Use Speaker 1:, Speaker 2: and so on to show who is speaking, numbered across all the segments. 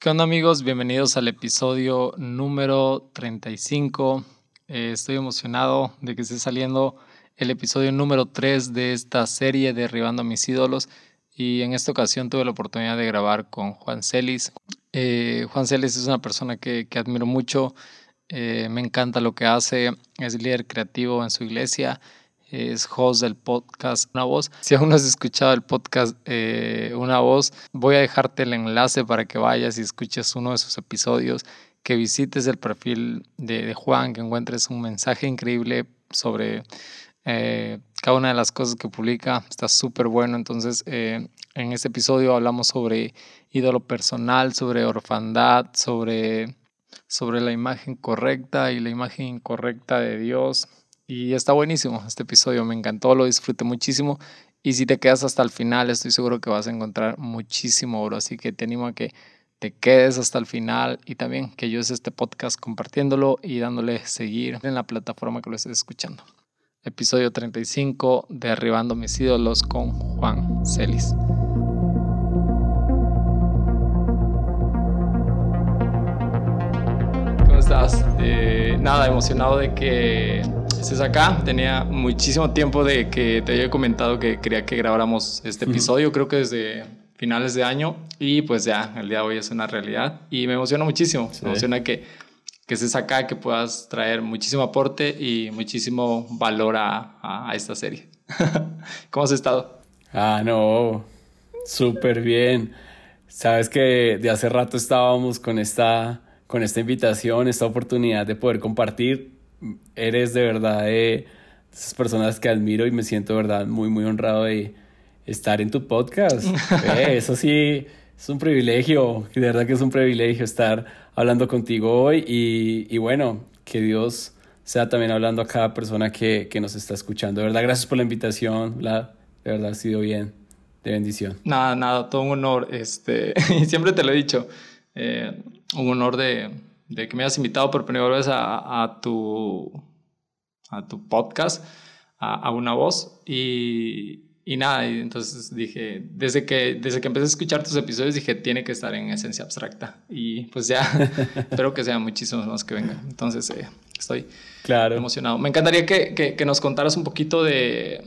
Speaker 1: ¿Qué onda amigos? Bienvenidos al episodio número 35. Eh, estoy emocionado de que esté saliendo el episodio número 3 de esta serie Derribando a mis ídolos y en esta ocasión tuve la oportunidad de grabar con Juan Celis. Eh, Juan Celis es una persona que, admiro mucho, eh, me encanta lo que hace, es líder creativo en su iglesia es host del podcast Una Voz. Si aún no has escuchado el podcast eh, Una Voz, voy a dejarte el enlace para que vayas y escuches uno de sus episodios, que visites el perfil de, Juan, que encuentres un mensaje increíble sobre eh, cada una de las cosas que publica. Está súper bueno. Entonces, eh, en este episodio hablamos sobre ídolo personal, sobre orfandad, sobre, sobre la imagen correcta y la imagen incorrecta de Dios y está buenísimo este episodio, me encantó, lo disfruté muchísimo. Y si te quedas hasta el final, estoy seguro que vas a encontrar muchísimo oro. Así que te animo a que te quedes hasta el final y también que yo este podcast compartiéndolo y dándole seguir en la plataforma que lo estés escuchando. Episodio 35 de Arribando mis ídolos con Juan Celis. Estás? Eh, nada, emocionado de que estés acá. Tenía muchísimo tiempo de que te había comentado que quería que grabáramos este episodio, creo que desde finales de año y pues ya, el día de hoy es una realidad y me emociona muchísimo, me emociona que, que estés acá, que puedas traer muchísimo aporte y muchísimo valor a, a, esta serie. ¿Cómo has estado?
Speaker 2: Ah, no, súper bien. Sabes que de hace rato estábamos con esta, con esta invitación, esta oportunidad de poder compartir eres de verdad de esas personas que admiro y me siento de verdad muy, muy honrado de estar en tu podcast. eso sí, es un privilegio, de verdad que es un privilegio estar hablando contigo hoy y, bueno, que Dios sea también hablando a cada persona que, nos está escuchando. De verdad, gracias por la invitación, la, de verdad ha sido bien, de bendición.
Speaker 1: Nada, nada, todo un honor, este, y siempre te lo he dicho, eh, un honor de, de que me hayas invitado por primera vez a, a tu, a tu podcast, a, a una voz. Y, y nada, y entonces dije, desde que, desde que empecé a escuchar tus episodios, dije, tiene que estar en esencia abstracta. Y pues ya, espero que sean muchísimos más que vengan. Entonces, eh, estoy claro. emocionado. Me encantaría que, que, que, nos contaras un poquito de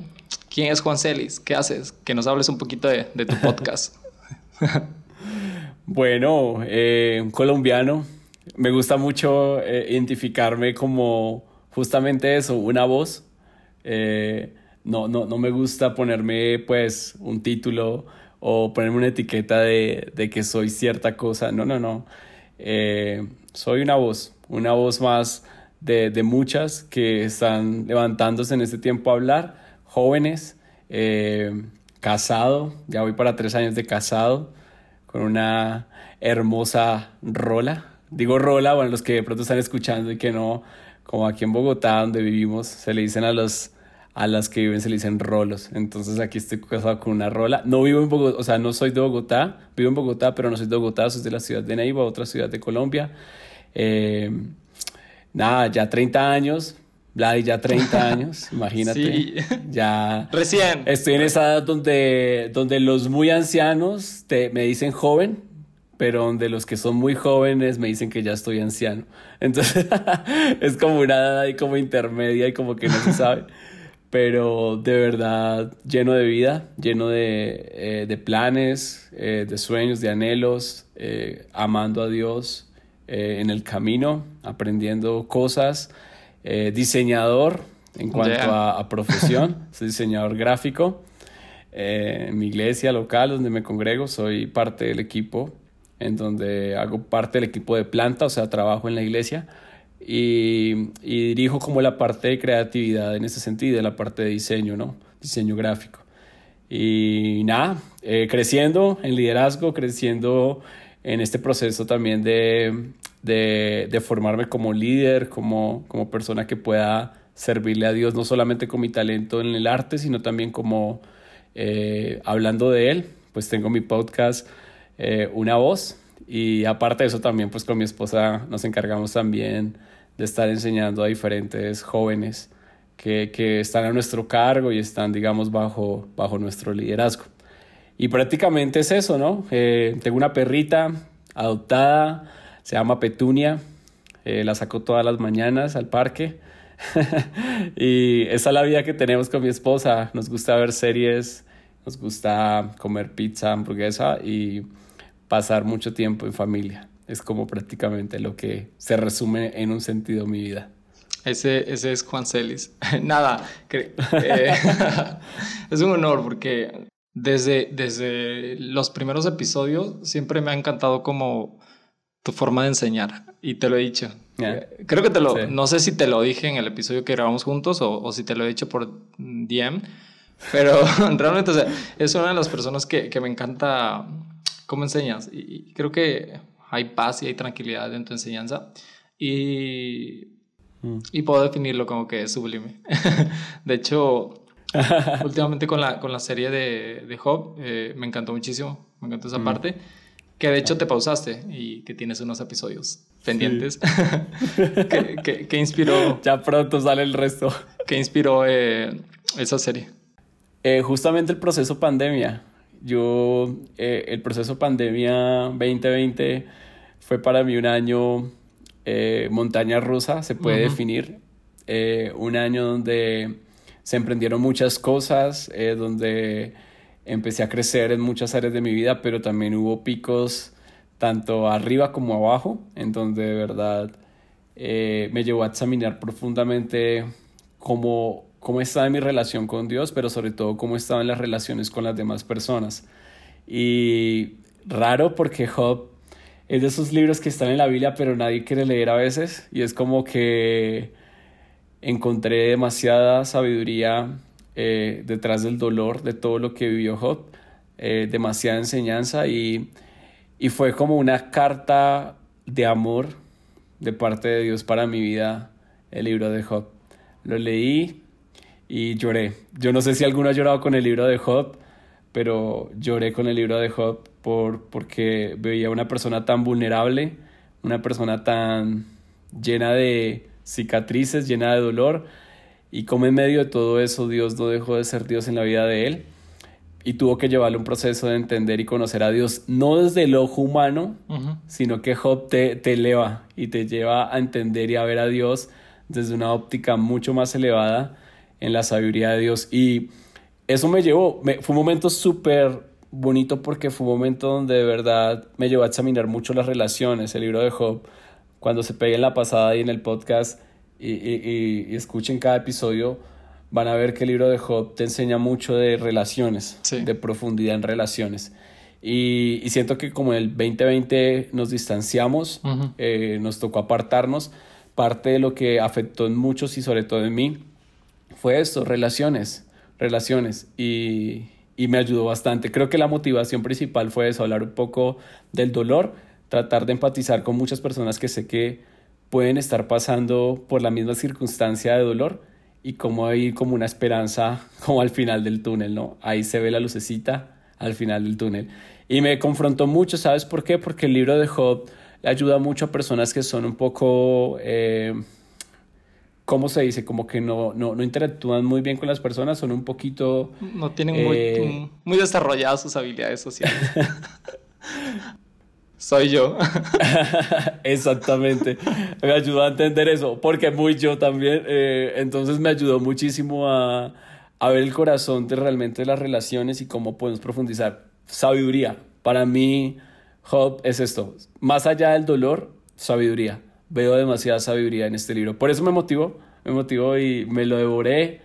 Speaker 1: quién es Juan Celis, qué haces, que nos hables un poquito de, de tu podcast.
Speaker 2: bueno, eh, colombiano me gusta mucho eh, identificarme como justamente eso, una voz. Eh, no, no, no me gusta ponerme pues un título o ponerme una etiqueta de, de que soy cierta cosa. No, no, no. Soy una voz, una voz más de, de, muchas que están levantándose en este tiempo a hablar, jóvenes, casado, ya voy para tres años de casado, con una hermosa rola, digo rola, bueno, los que de pronto están escuchando y que no, como aquí en Bogotá, donde vivimos, se le dicen a los a las que viven se le dicen rolos. Entonces aquí estoy casado con una rola. No vivo en Bogotá, o sea, no soy de Bogotá, vivo en Bogotá, pero no soy de Bogotá, soy de la ciudad de Neiva, otra ciudad de Colombia. Eh, nada, ya 30 años, Vladi ya 30 años, imagínate. Sí. Ya.
Speaker 1: Recién.
Speaker 2: Estoy en esa edad donde, donde los muy ancianos te, me dicen joven pero donde los que son muy jóvenes me dicen que ya estoy anciano. Entonces es como una edad ahí como intermedia y como que no se sabe. Pero de verdad lleno de vida, lleno de, eh, planes, eh, de sueños, de anhelos, eh, amando a Dios en el camino, aprendiendo cosas, diseñador en cuanto a, a, profesión, soy diseñador gráfico. en mi iglesia local donde me congrego, soy parte del equipo en donde hago parte del equipo de planta, o sea, trabajo en la iglesia y, dirijo como la parte de creatividad en ese sentido, la parte de diseño, ¿no? Diseño gráfico. Y nada, eh, creciendo en liderazgo, creciendo en este proceso también de, de, formarme como líder, como, como persona que pueda servirle a Dios, no solamente con mi talento en el arte, sino también como eh, hablando de Él. Pues tengo mi podcast eh, una voz y aparte de eso también pues con mi esposa nos encargamos también de estar enseñando a diferentes jóvenes que, que están a nuestro cargo y están digamos bajo, bajo nuestro liderazgo. Y prácticamente es eso, ¿no? Eh, tengo una perrita, adoptada, se llama Petunia, eh, la saco todas las mañanas al parque. y esa es la vida que tenemos con mi esposa. Nos gusta ver series, nos gusta comer pizza, hamburguesa y pasar mucho tiempo en familia. Es como prácticamente lo que se resume en un sentido mi vida.
Speaker 1: Ese, ese es Juan Celis. Nada, eh, es un honor porque desde, desde los primeros episodios siempre me ha encantado como tu forma de enseñar y te lo he dicho. Eh, creo que te lo, no sé si te lo dije en el episodio que grabamos juntos o, o si te lo he dicho por DM, pero realmente es una de las personas que, que me encanta cómo enseñas y, creo que hay paz y hay tranquilidad en tu enseñanza y, mm. y puedo definirlo como que es sublime. de hecho, últimamente con la, con la serie de, de Job eh, me encantó muchísimo, me encantó esa mm. parte. Que de hecho te pausaste y que tienes unos episodios pendientes. ¿Qué, inspiró?
Speaker 2: Ya pronto sale el resto.
Speaker 1: ¿Qué inspiró eh, esa serie?
Speaker 2: Eh, justamente el proceso pandemia. Yo, eh, el proceso pandemia 2020 fue para mí un año montaña rusa, se puede definir. un año donde se emprendieron muchas cosas, donde empecé a crecer en muchas áreas de mi vida, pero también hubo picos tanto arriba como abajo, en donde de verdad eh, me llevó a examinar profundamente cómo, cómo estaba mi relación con Dios, pero sobre todo cómo estaban las relaciones con las demás personas. Y raro porque Job es de esos libros que están en la Biblia, pero nadie quiere leer a veces, y es como que encontré demasiada sabiduría eh, detrás del dolor de todo lo que vivió Job, eh, demasiada enseñanza y, y fue como una carta de amor de parte de Dios para mi vida, el libro de Job. Lo leí y lloré. Yo no sé si alguno ha llorado con el libro de Job, pero lloré con el libro de Job por, porque veía una persona tan vulnerable, una persona tan llena de cicatrices, llena de dolor, y como en medio de todo eso Dios no dejó de ser Dios en la vida de él y tuvo que llevarle un proceso de entender y conocer a Dios, no desde el ojo humano, sino que Job te, te eleva y te lleva a entender y a ver a Dios desde una óptica mucho más elevada en la sabiduría de Dios. Y eso me llevó, fue un momento súper bonito porque fue un momento donde de verdad me llevó a examinar mucho las relaciones, el libro de Job, cuando se pegue en la pasada y en el podcast y, escuchen cada episodio, van a ver que el libro de Job te enseña mucho de relaciones, de profundidad en relaciones. Y, siento que como el 2020 nos distanciamos, eh, nos tocó apartarnos, parte de lo que afectó en muchos y sobre todo en mí fue esto, relaciones, relaciones. Y, y me ayudó bastante. Creo que la motivación principal fue eso, hablar un poco del dolor, tratar de empatizar con muchas personas que sé que pueden estar pasando por la misma circunstancia de dolor y como hay como una esperanza como al final del túnel, ¿no? Ahí se ve la lucecita al final del túnel. Y me confrontó mucho, ¿sabes por qué? Porque el libro de Job le ayuda mucho a personas que son un poco, eh, ¿cómo se dice? Como que no, no, no, interactúan muy bien con las personas, son un poquito...
Speaker 1: No tienen muy, eh, muy desarrolladas sus habilidades sociales. Soy yo.
Speaker 2: Exactamente. Me ayudó a entender eso, porque muy yo también. Eh, entonces me ayudó muchísimo a, a, ver el corazón de realmente las relaciones y cómo podemos profundizar. Sabiduría. Para mí, Job es esto. Más allá del dolor, sabiduría. Veo demasiada sabiduría en este libro. Por eso me motivó, me motivó y me lo devoré.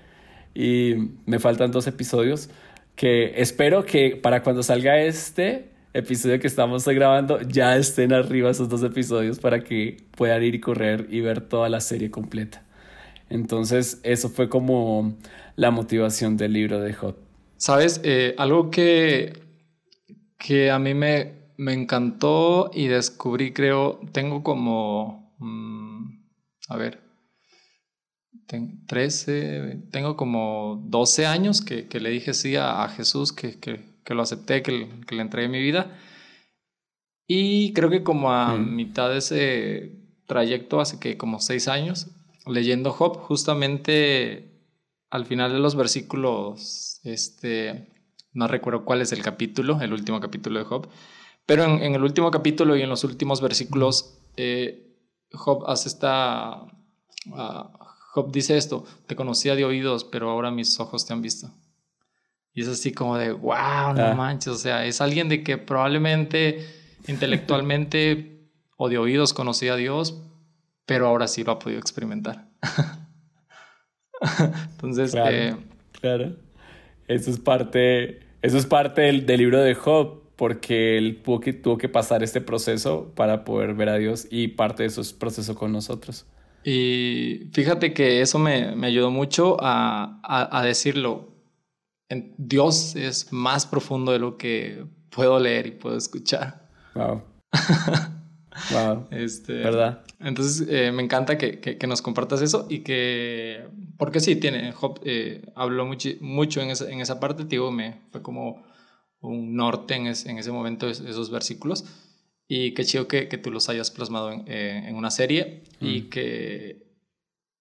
Speaker 2: Y me faltan dos episodios que espero que para cuando salga este episodio que estamos grabando ya estén arriba esos dos episodios para que puedan ir y correr y ver toda la serie completa. Entonces, eso fue como la motivación del libro de Hot.
Speaker 1: Sabes, eh, algo que, que a mí me, me encantó y descubrí, creo, tengo como, mm, a ver, 13, tengo como 12 años que, que le dije sí a, Jesús, que, que lo acepté, que, que, le entregué mi vida. Y creo que como a mitad de ese trayecto, hace que como seis años, leyendo Job, justamente al final de los versículos, este, no recuerdo cuál es el capítulo, el último capítulo de Job, Pero en, el último capítulo y en los últimos versículos, eh, Job hace esta... Uh, Job dice esto, te conocía de oídos, pero ahora mis ojos te han visto. Y es así como de, wow, no ah. manches, o sea, es alguien de que probablemente intelectualmente o de oídos conocía a Dios, pero ahora sí lo ha podido experimentar. Entonces,
Speaker 2: claro,
Speaker 1: eh,
Speaker 2: claro. Eso es parte, eso es parte del, libro de Job, porque él tuvo que, tuvo que pasar este proceso para poder ver a Dios y parte de eso es proceso con nosotros.
Speaker 1: Y fíjate que eso me, me ayudó mucho a, a, a decirlo. Dios es más profundo de lo que puedo leer y puedo escuchar.
Speaker 2: Wow. wow.
Speaker 1: Este,
Speaker 2: ¿Verdad?
Speaker 1: Entonces, eh, me encanta que, que, nos compartas eso y que, porque sí, tiene, Job eh, habló mucho, mucho en, esa, en esa parte, digo, me fue como un norte en, en ese momento esos versículos y qué chido que, que tú los hayas plasmado en, eh, en una serie y mm. que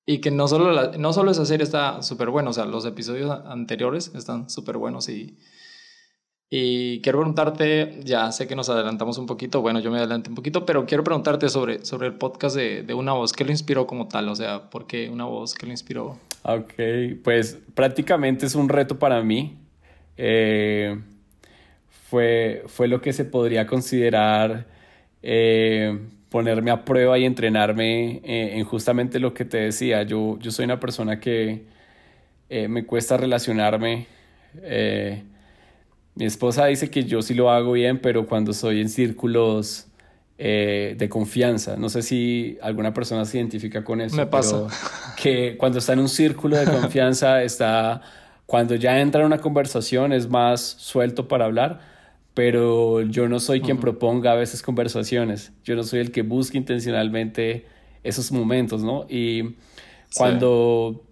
Speaker 1: y que no solo, no solo esa serie está súper buena, o sea, los episodios anteriores están súper buenos y, y quiero preguntarte, ya sé que nos adelantamos un poquito, bueno, yo me adelanté un poquito, pero quiero preguntarte sobre, sobre el podcast de, de Una Voz, ¿qué lo inspiró como tal? O sea, ¿por qué Una Voz? ¿Qué lo inspiró?
Speaker 2: Ok, pues prácticamente es un reto para mí. Eh, fue, fue lo que se podría considerar eh, ponerme a prueba y entrenarme eh, en justamente lo que te decía. Yo, yo soy una persona que me cuesta relacionarme. Mi esposa dice que yo sí lo hago bien, pero cuando soy en círculos eh, de confianza, no sé si alguna persona se identifica con eso.
Speaker 1: Me pasa.
Speaker 2: que cuando está en un círculo de confianza, está, cuando ya entra en una conversación es más suelto para hablar, pero yo no soy quien proponga a veces conversaciones. Yo no soy el que busque intencionalmente esos momentos, ¿no? Y cuando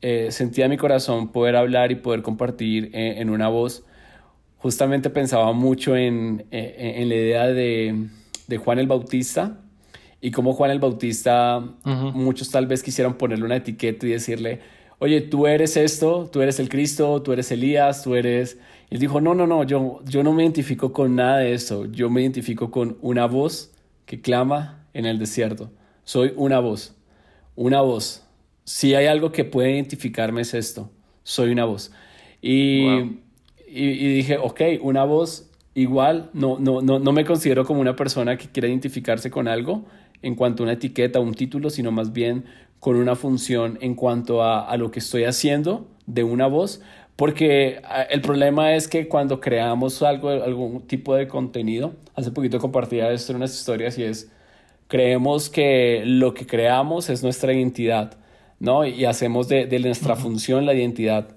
Speaker 2: eh, sentía mi corazón poder hablar y poder compartir en una voz, justamente pensaba mucho en, en, la idea de, de, Juan el Bautista y cómo Juan el Bautista, muchos tal vez quisieran ponerle una etiqueta y decirle, oye, tú eres esto, tú eres el Cristo, tú eres Elías, tú eres... Y él dijo, no, no, no, yo, yo no me identifico con nada de eso, yo me identifico con una voz que clama en el desierto. Soy una voz, una voz. Si hay algo que puede identificarme es esto, soy una voz. Y y, dije, ok, una voz igual, no, no, no, no me considero como una persona que quiera identificarse con algo en cuanto a una etiqueta o un título, sino más bien con una función en cuanto a, a lo que estoy haciendo de una voz, porque el problema es que cuando creamos algo, algún tipo de contenido, hace poquito compartía esto en unas historias y es, creemos que lo que creamos es nuestra identidad, ¿no? Y hacemos de, de nuestra función la identidad.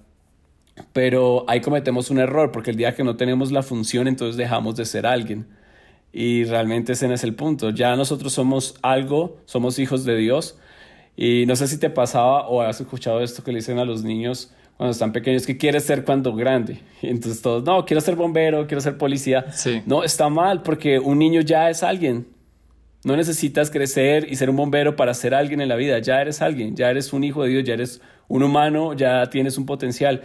Speaker 2: Pero ahí cometemos un error, porque el día que no tenemos la función, entonces dejamos de ser alguien. Y realmente ese no es el punto. Ya nosotros somos algo, somos hijos de Dios. Y no sé si te pasaba o has escuchado esto que le dicen a los niños cuando están pequeños, que quieres ser cuando grande. Y entonces todos, no, quiero ser bombero, quiero ser policía. No, está mal, porque un niño ya es alguien. No necesitas crecer y ser un bombero para ser alguien en la vida. Ya eres alguien, ya eres un hijo de Dios, ya eres un humano, ya tienes un potencial.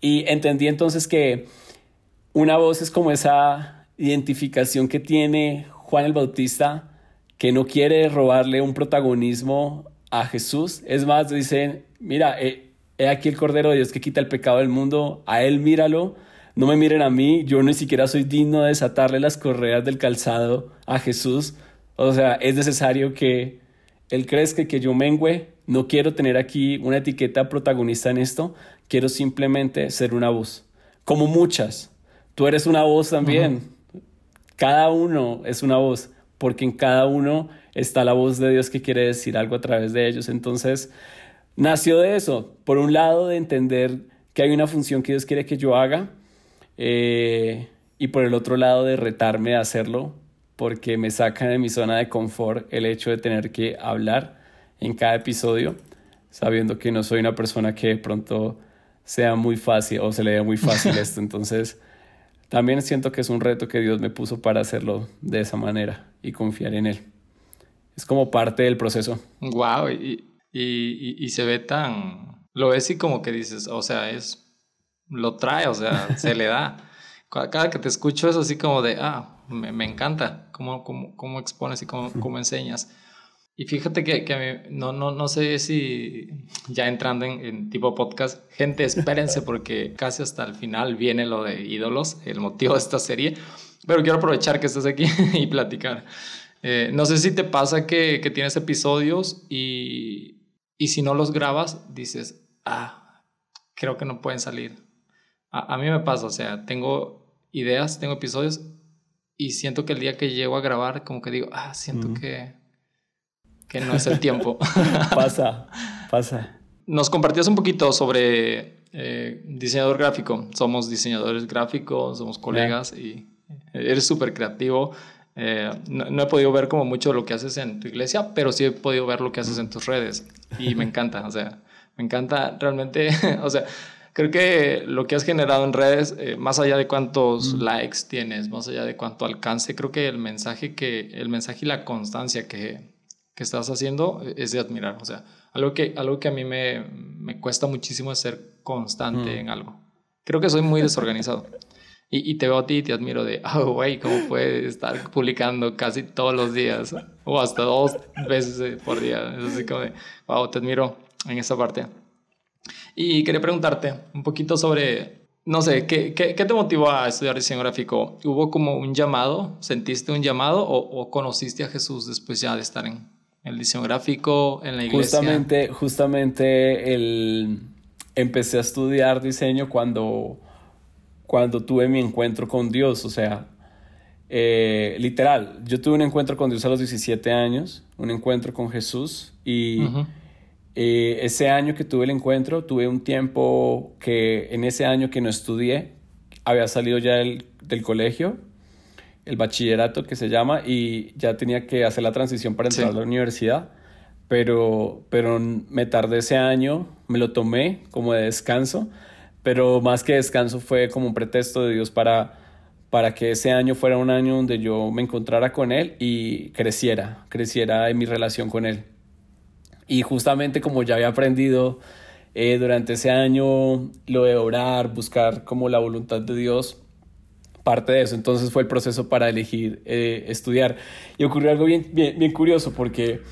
Speaker 2: Y entendí entonces que una voz es como esa identificación que tiene Juan el Bautista, que no quiere robarle un protagonismo a Jesús. Es más, dicen, mira, he, aquí el Cordero de Dios que quita el pecado del mundo, a Él míralo, no me miren a mí, yo ni siquiera soy digno de desatarle las correas del calzado a Jesús. O sea, es necesario que Él crezca que yo mengüe. No quiero tener aquí una etiqueta protagonista en esto, quiero simplemente ser una voz, como muchas. Tú eres una voz también. Cada uno es una voz, porque en cada uno está la voz de Dios que quiere decir algo a través de ellos. Entonces, nació de eso. Por un lado, de entender que hay una función que Dios quiere que yo haga, eh, y por el otro lado, de retarme a hacerlo, porque me saca de mi zona de confort el hecho de tener que hablar en cada episodio, sabiendo que no soy una persona que de pronto sea muy fácil o se le dé muy fácil esto. Entonces, también siento que es un reto que Dios me puso para hacerlo de esa manera y confiar en Él. Es como parte del proceso.
Speaker 1: Wow, y, y, y, se ve tan. Lo ves y como que dices, o sea, es. Lo trae, o sea, se le da. Cada que te escucho es así como de, ah, me, encanta cómo, cómo, cómo, expones y cómo, cómo enseñas. Y fíjate que, que no, no, no sé si ya entrando en, en, tipo podcast, gente, espérense porque casi hasta el final viene lo de ídolos, el motivo de esta serie. Pero quiero aprovechar que estás aquí y platicar. Eh, no sé si te pasa que, que tienes episodios y, y, si no los grabas, dices, ah, creo que no pueden salir. A, a, mí me pasa, o sea, tengo ideas, tengo episodios y siento que el día que llego a grabar, como que digo, ah, siento que, que no es el tiempo.
Speaker 2: pasa, pasa.
Speaker 1: Nos compartías un poquito sobre eh, diseñador gráfico. Somos diseñadores gráficos, somos colegas y eres súper creativo. Eh, no, he podido ver como mucho lo que haces en tu iglesia, pero sí he podido ver lo que haces en tus redes y me encanta, o sea, me encanta realmente, o sea, creo que lo que has generado en redes, eh, más allá de cuántos likes tienes, más allá de cuánto alcance, creo que el mensaje que, el mensaje y la constancia que, que estás haciendo es de admirar, o sea, algo que, algo que a mí me, me cuesta muchísimo es ser constante en algo. Creo que soy muy desorganizado. Y, te veo a ti y te admiro de, oh, güey, ¿cómo puedes estar publicando casi todos los días? O hasta dos veces eh, por día. Es así como de, wow, te admiro en esa parte. Y quería preguntarte un poquito sobre, no sé, ¿qué, qué, te motivó a estudiar diseño gráfico? ¿Hubo como un llamado? ¿Sentiste un llamado o, o conociste a Jesús después ya de estar en el diseño gráfico, en la iglesia?
Speaker 2: Justamente, justamente el... empecé a estudiar diseño cuando cuando tuve mi encuentro con Dios, o sea, eh, literal, yo tuve un encuentro con Dios a los 17 años, un encuentro con Jesús y eh, ese año que tuve el encuentro, tuve un tiempo que en ese año que no estudié, había salido ya del, colegio, el bachillerato que se llama, y ya tenía que hacer la transición para entrar a la universidad, pero, pero me tardé ese año, me lo tomé como de descanso pero más que descanso fue como un pretexto de Dios para, para que ese año fuera un año donde yo me encontrara con Él y creciera, creciera en mi relación con Él. Y justamente como ya había aprendido eh, durante ese año lo de orar, buscar como la voluntad de Dios, parte de eso. Entonces fue el proceso para elegir eh, estudiar. Y ocurrió algo bien, bien, bien curioso porque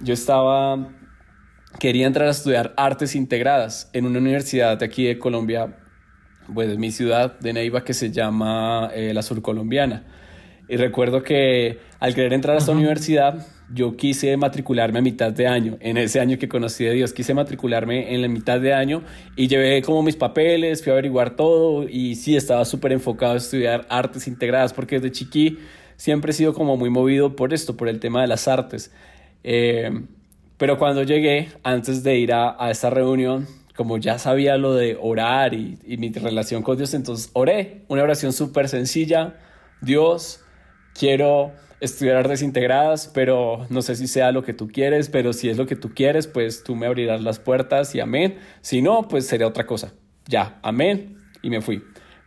Speaker 2: yo estaba quería entrar a estudiar artes integradas en una universidad de aquí de Colombia, pues de mi ciudad de Neiva, que se llama eh, la Surcolombiana. Y recuerdo que al querer entrar a esta universidad, yo quise matricularme a mitad de año. En ese año que conocí a Dios, quise matricularme en la mitad de año y llevé como mis papeles, fui a averiguar todo y sí, estaba súper enfocado a estudiar artes integradas porque desde chiqui siempre he sido como muy movido por esto, por el tema de las artes. Eh, pero cuando llegué, antes de ir a, a esta reunión, como ya sabía lo de orar y, y mi relación con Dios, entonces oré, una oración súper sencilla, Dios, quiero estudiar artes integradas, pero no sé si sea lo que tú quieres, pero si es lo que tú quieres, pues tú me abrirás las puertas y amén. Si no, pues sería otra cosa. Ya, amén. Y me fui.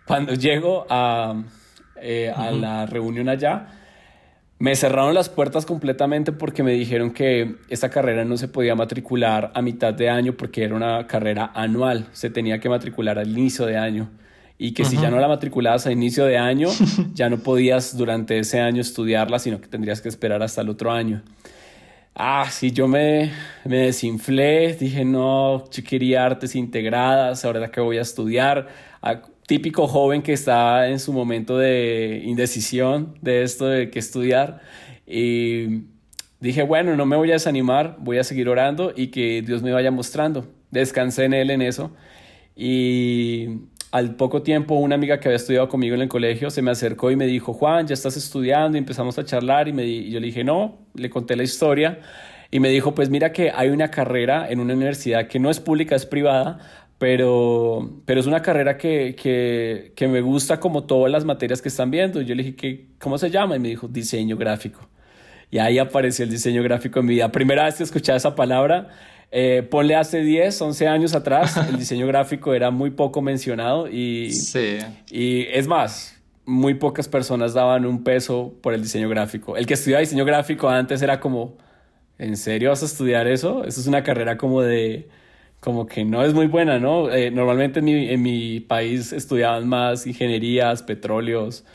Speaker 2: Cuando llego a, eh, a la reunión allá, me cerraron las puertas completamente porque me dijeron que esta carrera no se podía matricular a mitad de año porque era una carrera anual, se tenía que matricular al inicio de año y que si ya no la matriculabas a inicio de año, ya no podías durante ese año estudiarla, sino que tendrías que esperar hasta el otro año. Ah, sí, yo me, me desinflé, dije, no, yo quería artes integradas, ahora que voy a estudiar. Típico joven que está en su momento de indecisión de esto de qué estudiar. Y dije, bueno, no me voy a desanimar, voy a seguir orando y que Dios me vaya mostrando. Descansé en Él en eso. Y al poco tiempo una amiga que había estudiado conmigo en el colegio se me acercó y me dijo, Juan, ya estás estudiando y empezamos a charlar y, me y yo le dije, no, le conté la historia y me dijo, pues mira que hay una carrera en una universidad que no es pública, es privada, pero, pero es una carrera que, que, que, me gusta como todas las materias que están viendo. Yo le dije, que, ¿cómo se llama? Y me dijo, diseño gráfico. Y ahí apareció el diseño gráfico en mi vida. Primera vez que escuchaba esa palabra, eh, ponle hace 10, 11 años atrás, el diseño gráfico era muy poco mencionado y, sí. y es más, muy pocas personas daban un peso por el diseño gráfico. El que estudiaba diseño gráfico antes era como, ¿en serio vas a estudiar eso? Eso es una carrera como de como que no es muy buena, ¿no? Eh, normalmente en mi, en mi, país estudiaban más ingenierías, petróleos,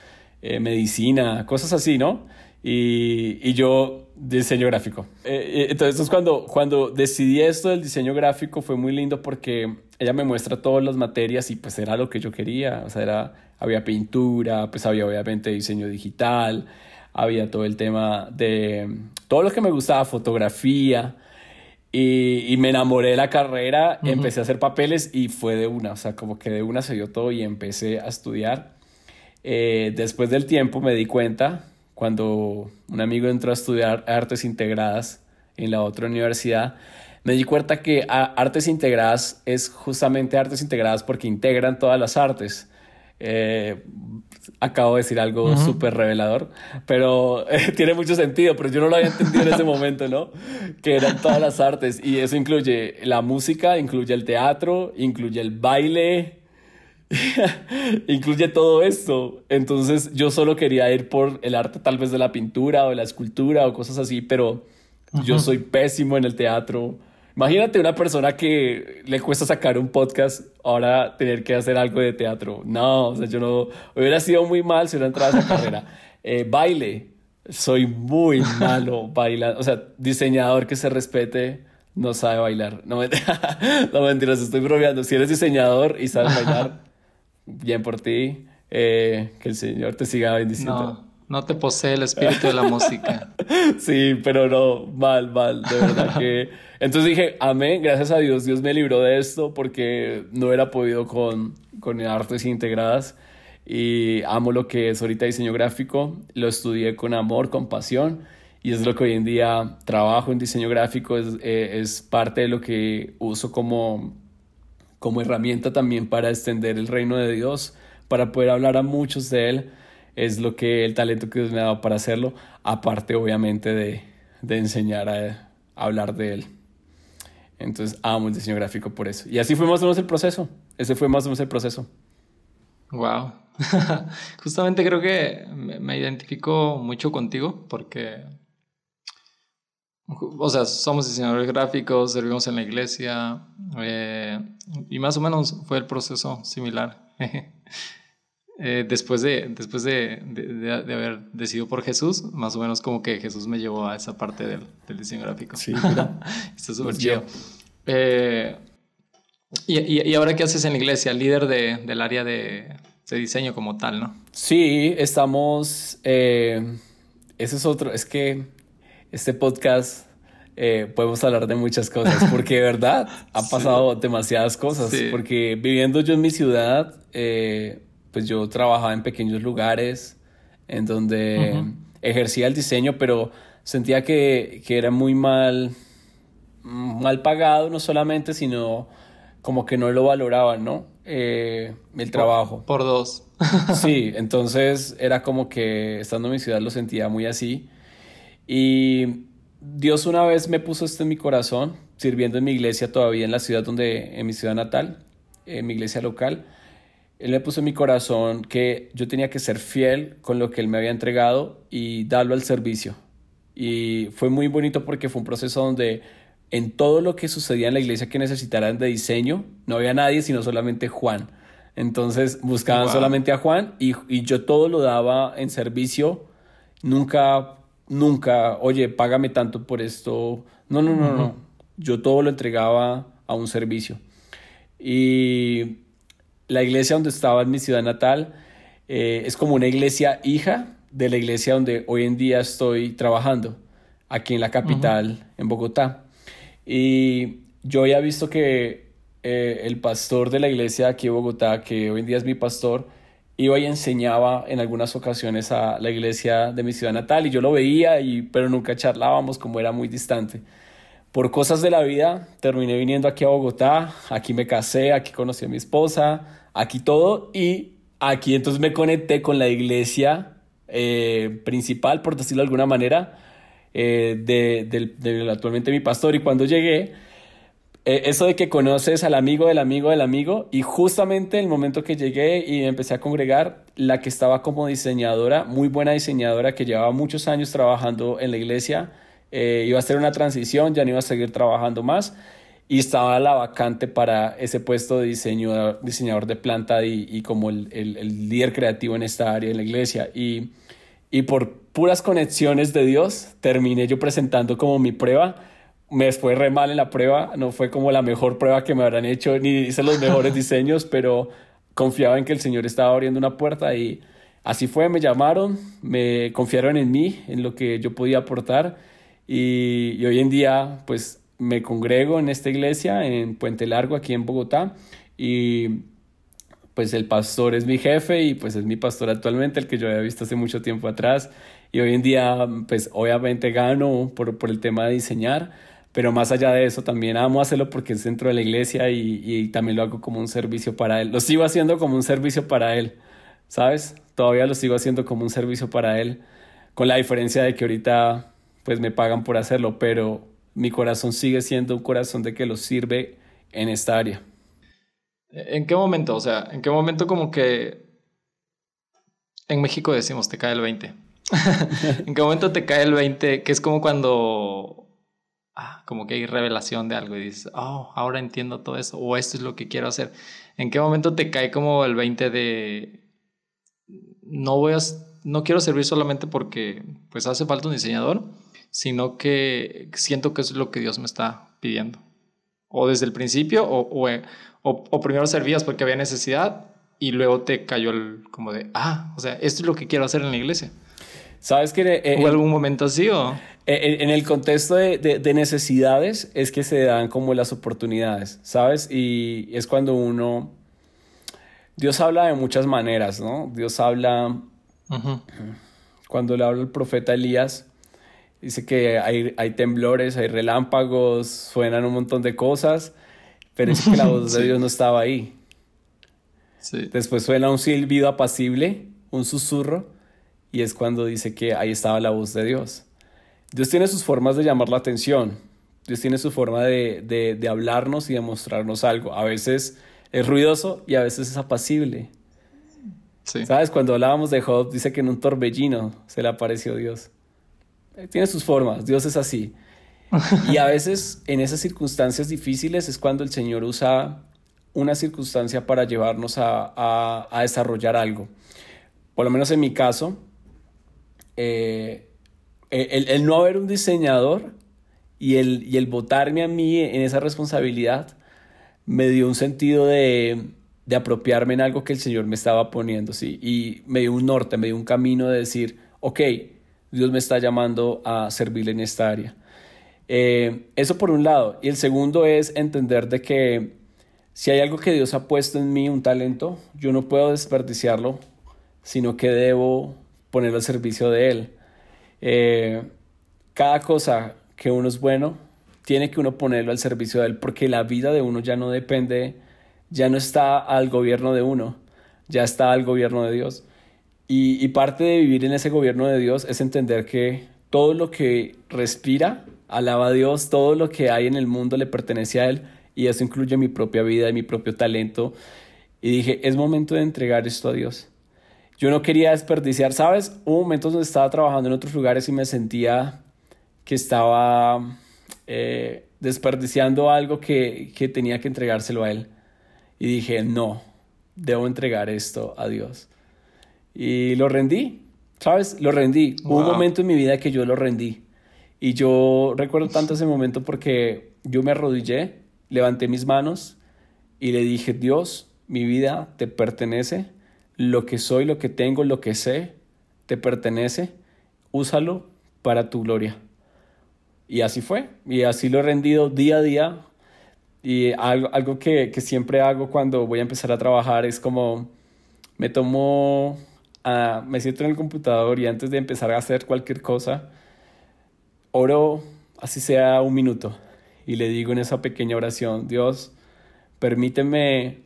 Speaker 2: eh, medicina, cosas así, ¿no? Y, y yo diseño gráfico. Eh, entonces cuando, cuando decidí esto del diseño gráfico fue muy lindo porque ella me muestra todas las materias y pues era lo que yo quería, o sea, era, había pintura, pues había obviamente diseño digital, había todo el tema de todo lo que me gustaba, fotografía. Y, y me enamoré de la carrera, empecé a hacer papeles y fue de una, o sea, como que de una se dio todo y empecé a estudiar. Eh, después del tiempo me di cuenta, cuando un amigo entró a estudiar artes integradas en la otra universidad, me di cuenta que artes integradas es justamente artes integradas porque integran todas las artes. Eh, acabo de decir algo súper revelador, pero eh, tiene mucho sentido, pero yo no lo había entendido en ese momento, ¿no? Que eran todas las artes y eso incluye la música, incluye el teatro, incluye el baile, incluye todo esto. Entonces yo solo quería ir por el arte tal vez de la pintura o de la escultura o cosas así, pero yo soy pésimo en el teatro Imagínate una persona que le cuesta sacar un podcast, ahora tener que hacer algo de teatro. No, o sea, yo no. Hubiera sido muy mal si hubiera entrado a esa carrera. Eh, baile. Soy muy malo bailando. O sea, diseñador que se respete no sabe bailar. No, me... no mentiras, estoy bromeando. Si eres diseñador y sabes bailar, bien por ti. Eh, que el Señor te siga bendiciendo.
Speaker 1: No te posee el espíritu de la música.
Speaker 2: Sí, pero no, mal, mal, de verdad que... Entonces dije, amén, gracias a Dios, Dios me libró de esto porque no hubiera podido con, con artes integradas y amo lo que es ahorita diseño gráfico, lo estudié con amor, con pasión y es lo que hoy en día trabajo en diseño gráfico, es, eh, es parte de lo que uso como, como herramienta también para extender el reino de Dios, para poder hablar a muchos de Él es lo que el talento que Dios me ha dado para hacerlo, aparte obviamente de, de enseñar a, hablar de él. Entonces amo el diseño gráfico por eso. Y así fue más o menos el proceso. Ese fue más o menos el proceso.
Speaker 1: Wow. Justamente creo que me, identifico mucho contigo porque, o sea, somos diseñadores gráficos, servimos en la iglesia eh, y más o menos fue el proceso similar. Eh, después, de, después de, de, haber decidido por Jesús, más o menos como que Jesús me llevó a esa parte del, del diseño gráfico. Sí, Está súper chido. Eh, y, y, ahora qué haces en la iglesia? Líder del área de, diseño como tal, ¿no?
Speaker 2: Sí, estamos... Eh, ese es otro, es que este podcast podemos hablar de muchas cosas, porque de verdad ha pasado demasiadas cosas, porque viviendo yo en mi ciudad, pues yo trabajaba en pequeños lugares en donde ejercía el diseño, pero sentía que, que, era muy mal, mal pagado, no solamente, sino como que no lo valoraban, ¿no? Eh, el trabajo.
Speaker 1: Por, dos.
Speaker 2: sí, entonces era como que estando en mi ciudad lo sentía muy así. Y Dios una vez me puso esto en mi corazón, sirviendo en mi iglesia todavía en la ciudad donde, en mi ciudad natal, en mi iglesia local él me puso en mi corazón que yo tenía que ser fiel con lo que Él me había entregado y darlo al servicio. Y fue muy bonito porque fue un proceso donde en todo lo que sucedía en la iglesia que necesitaran de diseño, no había nadie sino solamente Juan. Entonces buscaban solamente a Juan y, y, yo todo lo daba en servicio. Nunca, nunca, oye, págame tanto por esto. No, no, no, no. Yo todo lo entregaba a un servicio. Y la iglesia donde estaba en mi ciudad natal eh, es como una iglesia hija de la iglesia donde hoy en día estoy trabajando, aquí en la capital, en Bogotá. Y yo ya he visto que eh, el pastor de la iglesia aquí en Bogotá, que hoy en día es mi pastor, iba y enseñaba en algunas ocasiones a la iglesia de mi ciudad natal y yo lo veía, y, pero nunca charlábamos como era muy distante. Por cosas de la vida terminé viniendo aquí a Bogotá, aquí me casé, aquí conocí a mi esposa, aquí todo y aquí entonces me conecté con la iglesia eh, principal, por decirlo de alguna manera, eh, de, actualmente mi pastor. Y cuando llegué, eh, eso de que conoces al amigo del amigo del amigo y justamente el momento que llegué y empecé a congregar, la que estaba como diseñadora, muy buena diseñadora que llevaba muchos años trabajando en la iglesia, iba a hacer una transición, ya no iba a seguir trabajando más y estaba la vacante para ese puesto de diseño, diseñador de planta y, y como el, el, el, líder creativo en esta área en la iglesia. Y, y por puras conexiones de Dios, terminé yo presentando como mi prueba. Me fue re mal en la prueba, no fue como la mejor prueba que me habrán hecho, ni hice los mejores diseños, pero confiaba en que el Señor estaba abriendo una puerta y así fue, me llamaron, me confiaron en mí, en lo que yo podía aportar y, y hoy en día pues me congrego en esta iglesia en Puente Largo, aquí en Bogotá, y pues el pastor es mi jefe y pues es mi pastor actualmente, el que yo había visto hace mucho tiempo atrás, y hoy en día pues obviamente gano por, por el tema de diseñar, pero más allá de eso también amo hacerlo porque es dentro de la iglesia y, y también lo hago como un servicio para él, lo sigo haciendo como un servicio para él, ¿sabes? Todavía lo sigo haciendo como un servicio para él, con la diferencia de que ahorita pues me pagan por hacerlo, pero mi corazón sigue siendo un corazón de que lo sirve en esta área.
Speaker 1: ¿En qué momento? O sea, ¿en qué momento como que en México decimos te cae el 20? ¿En qué momento te cae el 20? Que es como cuando ah, como que hay revelación de algo y dices, oh, ahora entiendo todo eso, o esto es lo que quiero hacer. ¿En qué momento te cae como el 20 de no voy a, no quiero servir solamente porque pues hace falta un diseñador? Sino que siento que es lo que Dios me está pidiendo. O desde el principio, o, o, primero servías porque había necesidad y luego te cayó el como de, ah, o sea, esto es lo que quiero hacer en la iglesia.
Speaker 2: ¿Sabes que
Speaker 1: eh, ¿Hubo algún momento así o...?
Speaker 2: Eh, en, el contexto de, de, necesidades es que se dan como las oportunidades, ¿sabes? Y es cuando uno... Dios habla de muchas maneras, ¿no? Dios habla... Cuando le habla el profeta Elías, Dice que hay, hay temblores, hay relámpagos, suenan un montón de cosas, pero es que la voz de Dios no estaba ahí. Después suena un silbido apacible, un susurro, y es cuando dice que ahí estaba la voz de Dios. Dios tiene sus formas de llamar la atención, Dios tiene su forma de, de, de hablarnos y de mostrarnos algo. A veces es ruidoso y a veces es apacible. ¿Sabes? Cuando hablábamos de Job, dice que en un torbellino se le apareció Dios. Tiene sus formas, Dios es así. Y a veces en esas circunstancias difíciles es cuando el Señor usa una circunstancia para llevarnos a, a, desarrollar algo. Por lo menos en mi caso, eh, el, el, no haber un diseñador y el, y el votarme a mí en esa responsabilidad me dio un sentido de, de apropiarme en algo que el Señor me estaba poniendo, ¿sí? Y me dio un norte, me dio un camino de decir, ok, Dios me está llamando a servirle en esta área. Eh, eso por un lado. Y el segundo es entender de que si hay algo que Dios ha puesto en mí, un talento, yo no puedo desperdiciarlo, sino que debo ponerlo al servicio de Él. Eh, cada cosa que uno es bueno, tiene que uno ponerlo al servicio de Él, porque la vida de uno ya no depende, ya no está al gobierno de uno, ya está al gobierno de Dios. Y, parte de vivir en ese gobierno de Dios es entender que todo lo que respira alaba a Dios, todo lo que hay en el mundo le pertenece a Él y eso incluye mi propia vida y mi propio talento. Y dije, es momento de entregar esto a Dios. Yo no quería desperdiciar, ¿sabes? Hubo momentos donde estaba trabajando en otros lugares y me sentía que estaba eh, desperdiciando algo que, que tenía que entregárselo a Él. Y dije, no, debo entregar esto a Dios. Y lo rendí, ¿sabes? Lo rendí. Hubo un momento en mi vida que yo lo rendí. Y yo recuerdo tanto ese momento porque yo me arrodillé, levanté mis manos y le dije, Dios, mi vida te pertenece, lo que soy, lo que tengo, lo que sé, te pertenece, úsalo para tu gloria. Y así fue, y así lo he rendido día a día. Y algo, algo que, que siempre hago cuando voy a empezar a trabajar es como me tomo me siento en el computador y antes de empezar a hacer cualquier cosa, oro así sea un minuto y le digo en esa pequeña oración, Dios, permíteme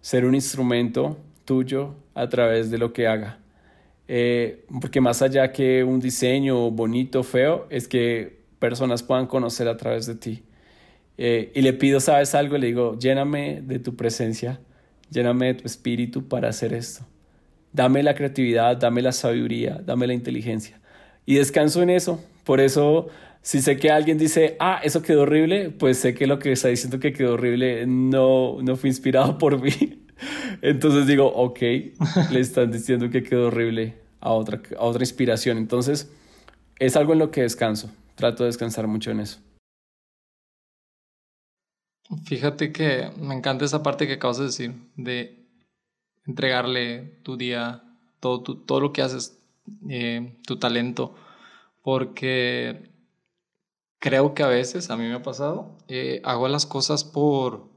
Speaker 2: ser un instrumento tuyo a través de lo que haga. Eh, porque más allá que un diseño bonito, feo, es que personas puedan conocer a través de ti. Eh, y le pido, ¿sabes algo? Le digo, lléname de tu presencia, lléname de tu espíritu para hacer esto. Dame la creatividad, dame la sabiduría, dame la inteligencia. Y descanso en eso, Por eso, si sé que alguien dice, ah, eso quedó horrible, pues sé que lo que está diciendo que quedó horrible no, no fue inspirado por mí. Entonces digo, ok, le están diciendo que quedó horrible a otra, a otra inspiración. Entonces, es algo en lo que descanso. Trato de descansar mucho en eso.
Speaker 1: Fíjate que me encanta esa parte que acabas de decir, de entregarle tu día, todo, todo lo que haces, eh, tu talento, porque creo que a veces, a mí me ha pasado, eh, hago las cosas por,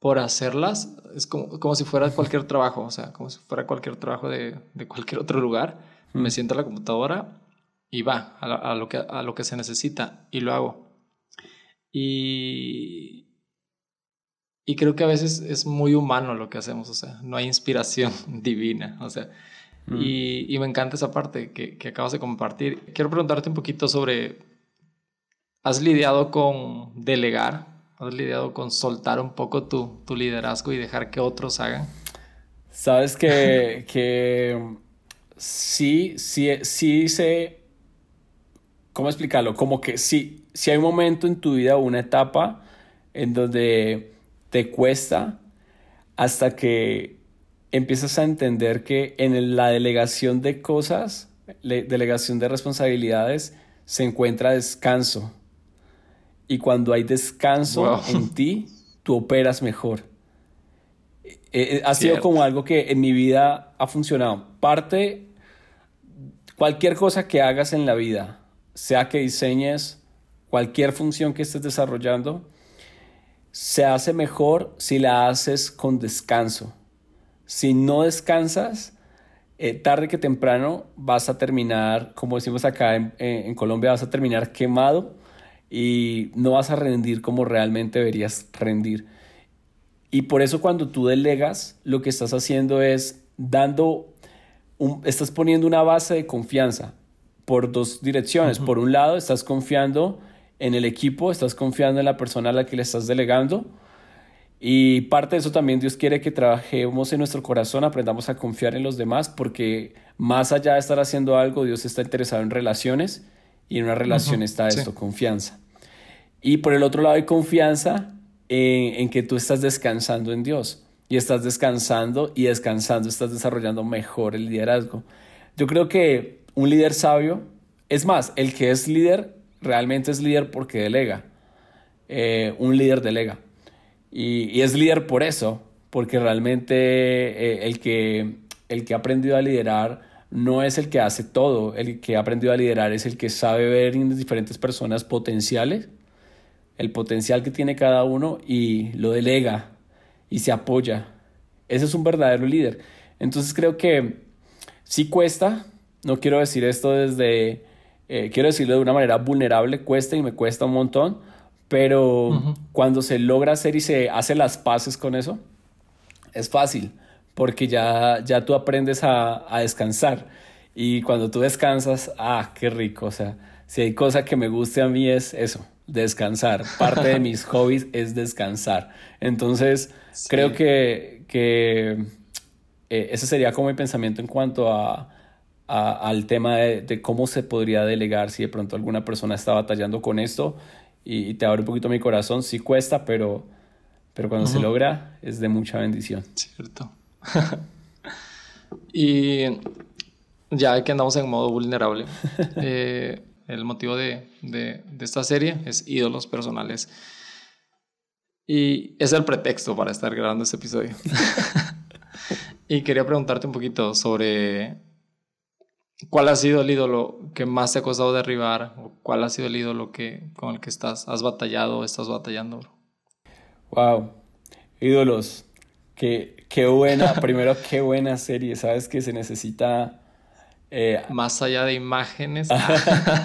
Speaker 1: por hacerlas, es como, como si fuera cualquier trabajo, o sea, como si fuera cualquier trabajo de, de cualquier otro lugar. Me siento a la computadora y va a, lo que, a lo que se necesita y lo hago. Y, y creo que a veces es muy humano lo que hacemos, o sea, no hay inspiración divina, o sea, y, y, me encanta esa parte que, que acabas de compartir. Quiero preguntarte un poquito sobre, ¿has lidiado con delegar? ¿Has lidiado con soltar un poco tu, tu liderazgo y dejar que otros hagan?
Speaker 2: Sabes que, que sí, sí, sí sé, ¿cómo explicarlo? Como que sí, si hay un momento en tu vida, una etapa en donde te cuesta hasta que empiezas a entender que en la delegación de cosas, delegación de responsabilidades, se encuentra descanso y cuando hay descanso en ti, tú operas mejor. Eh, eh, ha sido como algo que en mi vida ha funcionado. Parte, cualquier cosa que hagas en la vida, sea que diseñes cualquier función que estés desarrollando, se hace mejor si la haces con descanso. Si no descansas, eh, tarde que temprano vas a terminar, como decimos acá en Colombia, vas a terminar quemado y no vas a rendir como realmente deberías rendir. Y por eso cuando tú delegas, lo que estás haciendo es dando, estás poniendo una base de confianza por dos direcciones. Por un lado, estás confiando en el equipo, estás confiando en la persona a la que le estás delegando. Y parte de eso también Dios quiere que trabajemos en nuestro corazón, aprendamos a confiar en los demás, porque más allá de estar haciendo algo, Dios está interesado en relaciones y en una relación está esto, confianza. Y por el otro lado hay confianza en, que tú estás descansando en Dios. Y estás descansando y descansando, estás desarrollando mejor el liderazgo. Yo creo que un líder sabio, es más, el que es líder realmente es líder porque delega. Eh, un líder delega. Y, es líder por eso, porque realmente eh, el, que, el que ha aprendido a liderar no es el que hace todo, el que ha aprendido a liderar es el que sabe ver en diferentes personas potenciales, el potencial que tiene cada uno y lo delega y se apoya. Ese es un verdadero líder. Entonces creo que sí cuesta, no quiero decir esto desde, eh, quiero decirlo de una manera vulnerable, cuesta y me cuesta un montón, pero cuando se logra hacer y se hace las paces con eso, es fácil porque ya, ya tú aprendes a, a, descansar. Y cuando tú descansas, ah, qué rico. O sea, si hay cosa que me guste a mí es eso, descansar. Parte de mis hobbies es descansar. Entonces, creo que, que eh, ese sería como mi pensamiento en cuanto a, a al tema de, de, cómo se podría delegar si de pronto alguna persona está batallando con esto. Y, te abre un poquito mi corazón, sí cuesta, pero, pero cuando se logra es de mucha bendición.
Speaker 1: Cierto. y ya que andamos en modo vulnerable, eh, el motivo de, de, esta serie es ídolos personales. Y es el pretexto para estar grabando este episodio. y quería preguntarte un poquito sobre cuál ha sido el ídolo que más te ha costado derribar o cuál ha sido el ídolo que, con el que estás, has batallado o estás batallando.
Speaker 2: Wow, ídolos. Que qué buena, primero qué buena serie, sabes que se necesita...
Speaker 1: Eh, Más allá de imágenes.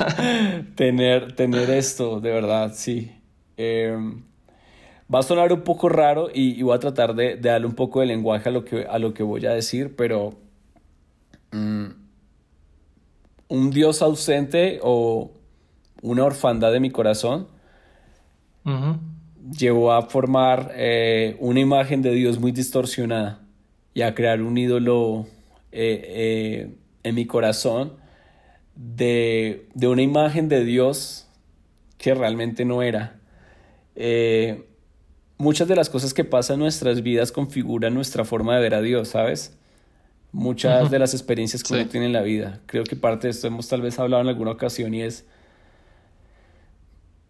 Speaker 2: tener, tener esto, de verdad, sí. Em, va a sonar un poco raro y, voy a tratar de, darle un poco de lenguaje a lo que, a lo que voy a decir, pero mm, un Dios ausente o una orfandad de mi corazón llevó a formar eh, una imagen de Dios muy distorsionada y a crear un ídolo eh, eh, en mi corazón de, una imagen de Dios que realmente no era. Muchas de las cosas que pasan en nuestras vidas configuran nuestra forma de ver a Dios, ¿sabes? Muchas de las experiencias que uno tiene en la vida. Creo que parte de esto hemos tal vez hablado en alguna ocasión y es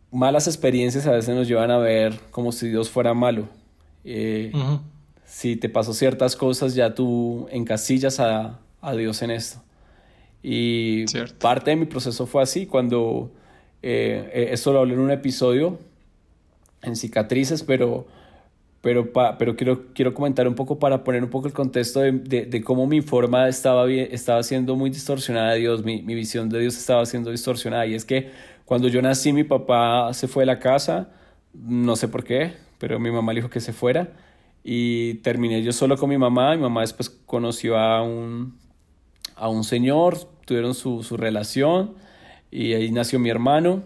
Speaker 2: malas experiencias a veces nos llevan a ver como si Dios fuera malo. Eh, si te pasó ciertas cosas, ya tú encasillas a, a Dios en esto. Y parte de mi proceso fue así, cuando eh, eh, esto lo hablé en un episodio en cicatrices, pero, pero, pero quiero, quiero comentar un poco para poner un poco el contexto de, de, cómo mi forma estaba, estaba siendo muy distorsionada de Dios, mi, mi visión de Dios estaba siendo distorsionada. Y es que cuando yo nací, mi papá se fue de la casa, no sé por qué, pero mi mamá le dijo que se fuera. Y terminé yo solo con mi mamá. Mi mamá después conoció a un, a un señor, tuvieron su, su relación y ahí nació mi hermano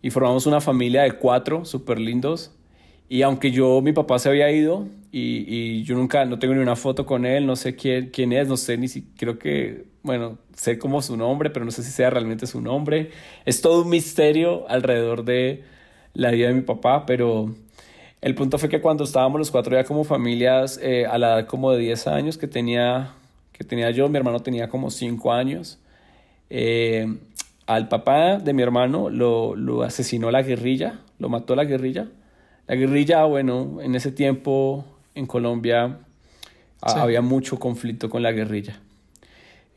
Speaker 2: y formamos una familia de cuatro súper lindos. Y aunque yo, mi papá se había ido y, y, yo nunca, no tengo ni una foto con él, no sé quién, quién es, no sé ni si, creo que, bueno, sé como su nombre, pero no sé si sea realmente su nombre. Es todo un misterio alrededor de la vida de mi papá, pero el punto fue que cuando estábamos los cuatro ya como familias, eh, a la edad como de 10 años que tenía que tenía yo, mi hermano tenía como cinco años. Eh, al papá de mi hermano lo, lo, asesinó la guerrilla, lo mató la guerrilla. La guerrilla, bueno, en ese tiempo en Colombia había mucho conflicto con la guerrilla.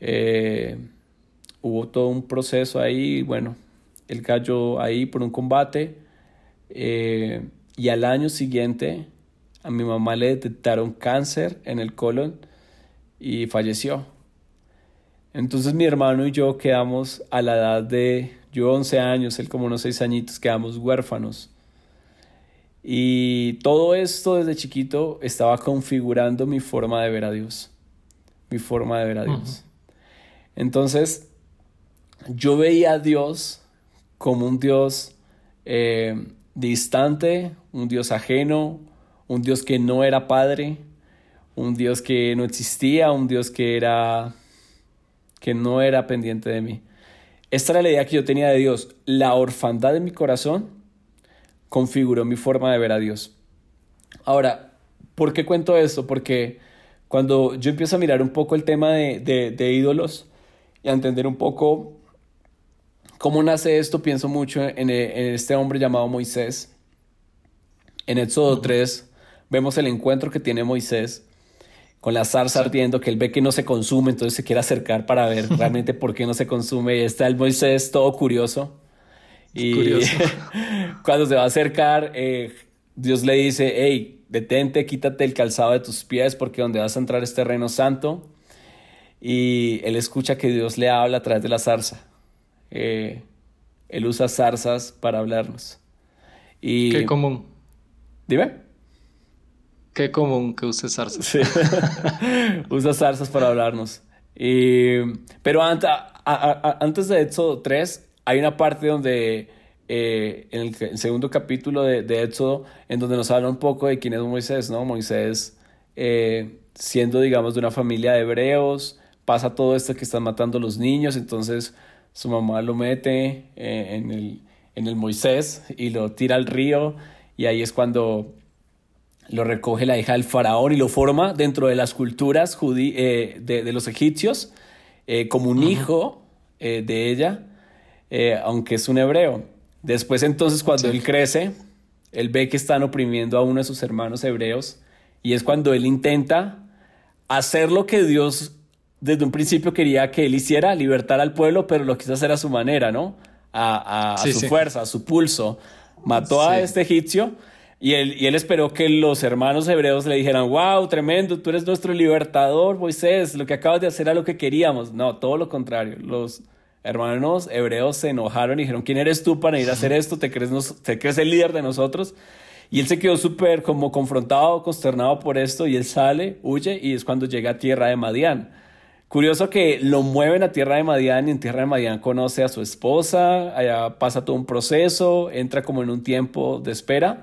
Speaker 2: Eh, hubo todo un proceso ahí, bueno, él cayó ahí por un combate eh, y al año siguiente a mi mamá le detectaron cáncer en el colon y falleció. Entonces mi hermano y yo quedamos a la edad de, yo 11 años, él como unos 6 añitos, quedamos huérfanos. Y todo esto desde chiquito estaba configurando mi forma de ver a Dios, mi forma de ver a Dios. Entonces, yo veía a Dios como un Dios eh, distante, un Dios ajeno, un Dios que no era padre, un Dios que no existía, un Dios que era que no era pendiente de mí. Esta era la idea que yo tenía de Dios. La orfandad de mi corazón configuró mi forma de ver a Dios. Ahora, ¿por qué cuento esto? Porque cuando yo empiezo a mirar un poco el tema de, ídolos y a entender un poco cómo nace esto, pienso mucho en, en este hombre llamado Moisés. En Éxodo 3 vemos el encuentro que tiene Moisés con la zarza ardiendo, que él ve que no se consume, entonces se quiere acercar para ver realmente por qué no se consume. Y está el Moisés todo curioso. Y cuando se va a acercar, eh, Dios le dice, hey, detente, quítate el calzado de tus pies porque donde vas a entrar es terreno santo. Y él escucha que Dios le habla a través de la zarza. Eh, él usa zarzas para hablarnos. Y,
Speaker 1: Qué común.
Speaker 2: Dime.
Speaker 1: Qué común que use zarzas.
Speaker 2: Sí. Usa zarzas para hablarnos. pero antes de Éxodo 3, hay una parte donde, eh, en el, segundo capítulo de, de, Éxodo, en donde nos habla un poco de quién es Moisés, ¿no? Moisés, eh, siendo, digamos, de una familia de hebreos, pasa todo esto que están matando los niños, entonces su mamá lo mete eh, en, el, en el Moisés y lo tira al río, y ahí es cuando lo recoge la hija del faraón y lo forma dentro de las culturas eh, de, los egipcios como un hijo de ella, aunque es un hebreo. Después entonces cuando él crece, él ve que están oprimiendo a uno de sus hermanos hebreos y es cuando él intenta hacer lo que Dios desde un principio quería que él hiciera, libertar al pueblo, pero lo quiso hacer a su manera, ¿no? A, su fuerza, a su pulso. Mató a este egipcio y él, y él esperó que los hermanos hebreos le dijeran, wow, tremendo, tú eres nuestro libertador, Moisés, lo que acabas de hacer era lo que queríamos. No, todo lo contrario. Los hermanos hebreos se enojaron y dijeron, ¿quién eres tú para ir a hacer esto? ¿Te crees, nos, te crees el líder de nosotros? Y él se quedó súper como confrontado, consternado por esto y él sale, huye y es cuando llega a tierra de Madián. Curioso que lo mueven a tierra de Madián y en tierra de Madián conoce a su esposa, allá pasa todo un proceso, entra como en un tiempo de espera.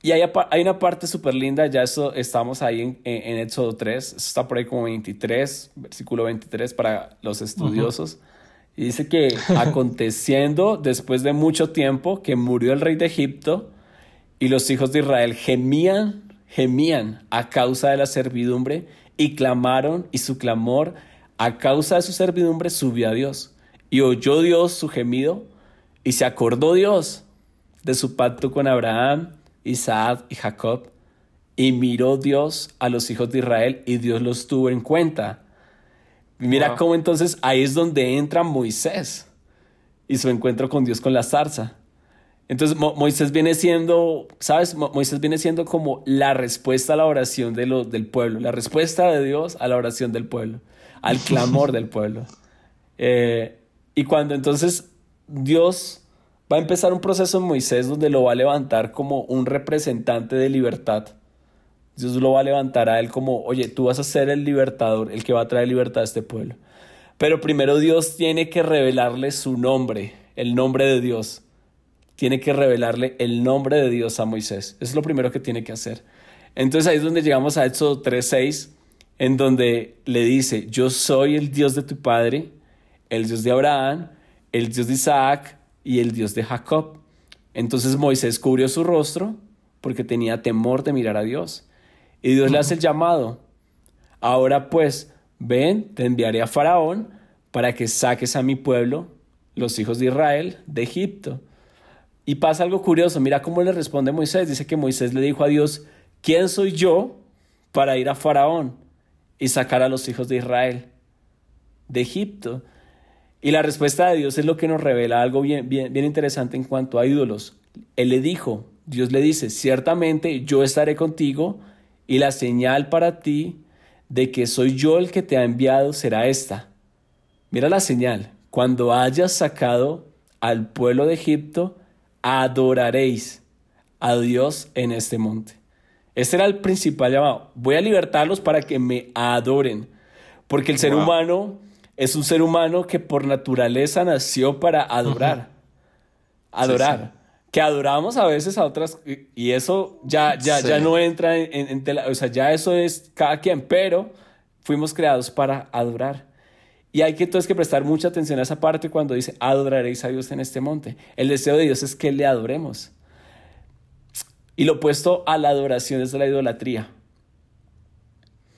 Speaker 2: Y hay, hay una parte súper linda, ya eso estamos ahí en, en, Éxodo 3, está por ahí como 23, versículo 23 para los estudiosos. Y dice que aconteciendo después de mucho tiempo que murió el rey de Egipto y los hijos de Israel gemían, gemían a causa de la servidumbre y clamaron y su clamor a causa de su servidumbre subió a Dios. Y oyó Dios su gemido y se acordó Dios de su pacto con Abraham, Isaac y Jacob. Y miró Dios a los hijos de Israel y Dios los tuvo en cuenta. Mira cómo entonces ahí es donde entra Moisés y su encuentro con Dios con la zarza. Entonces Moisés viene siendo, ¿sabes? Moisés viene siendo como la respuesta a la oración de lo, del pueblo, la respuesta de Dios a la oración del pueblo, al clamor del pueblo. Eh, y cuando entonces Dios va a empezar un proceso en Moisés donde lo va a levantar como un representante de libertad. Dios lo va a levantar a él como, oye, tú vas a ser el libertador, el que va a traer libertad a este pueblo. Pero primero Dios tiene que revelarle su nombre, el nombre de Dios tiene que revelarle el nombre de Dios a Moisés. Es lo primero que tiene que hacer. Entonces ahí es donde llegamos a Éxodo 3.6, en donde le dice, yo soy el Dios de tu padre, el Dios de Abraham, el Dios de Isaac y el Dios de Jacob. Entonces Moisés cubrió su rostro porque tenía temor de mirar a Dios. Y Dios le hace el llamado. Ahora pues, ven, te enviaré a Faraón para que saques a mi pueblo, los hijos de Israel, de Egipto. Y pasa algo curioso, mira cómo le responde Moisés. Dice que Moisés le dijo a Dios, ¿quién soy yo para ir a Faraón y sacar a los hijos de Israel de Egipto? Y la respuesta de Dios es lo que nos revela algo bien, bien, bien interesante en cuanto a ídolos. Él le dijo, Dios le dice, ciertamente yo estaré contigo y la señal para ti de que soy yo el que te ha enviado será esta. Mira la señal, cuando hayas sacado al pueblo de Egipto, adoraréis a Dios en este monte. Este era el principal llamado. Voy a libertarlos para que me adoren. Porque el ser humano es un ser humano que por naturaleza nació para adorar. Adorar. Que adoramos a veces a otras. Y eso ya, ya, ya no entra en, en, O sea, ya eso es cada quien. Pero fuimos creados para adorar. Y hay que entonces que prestar mucha atención a esa parte cuando dice, adoraréis a Dios en este monte. El deseo de Dios es que le adoremos. Y lo opuesto a la adoración es la idolatría.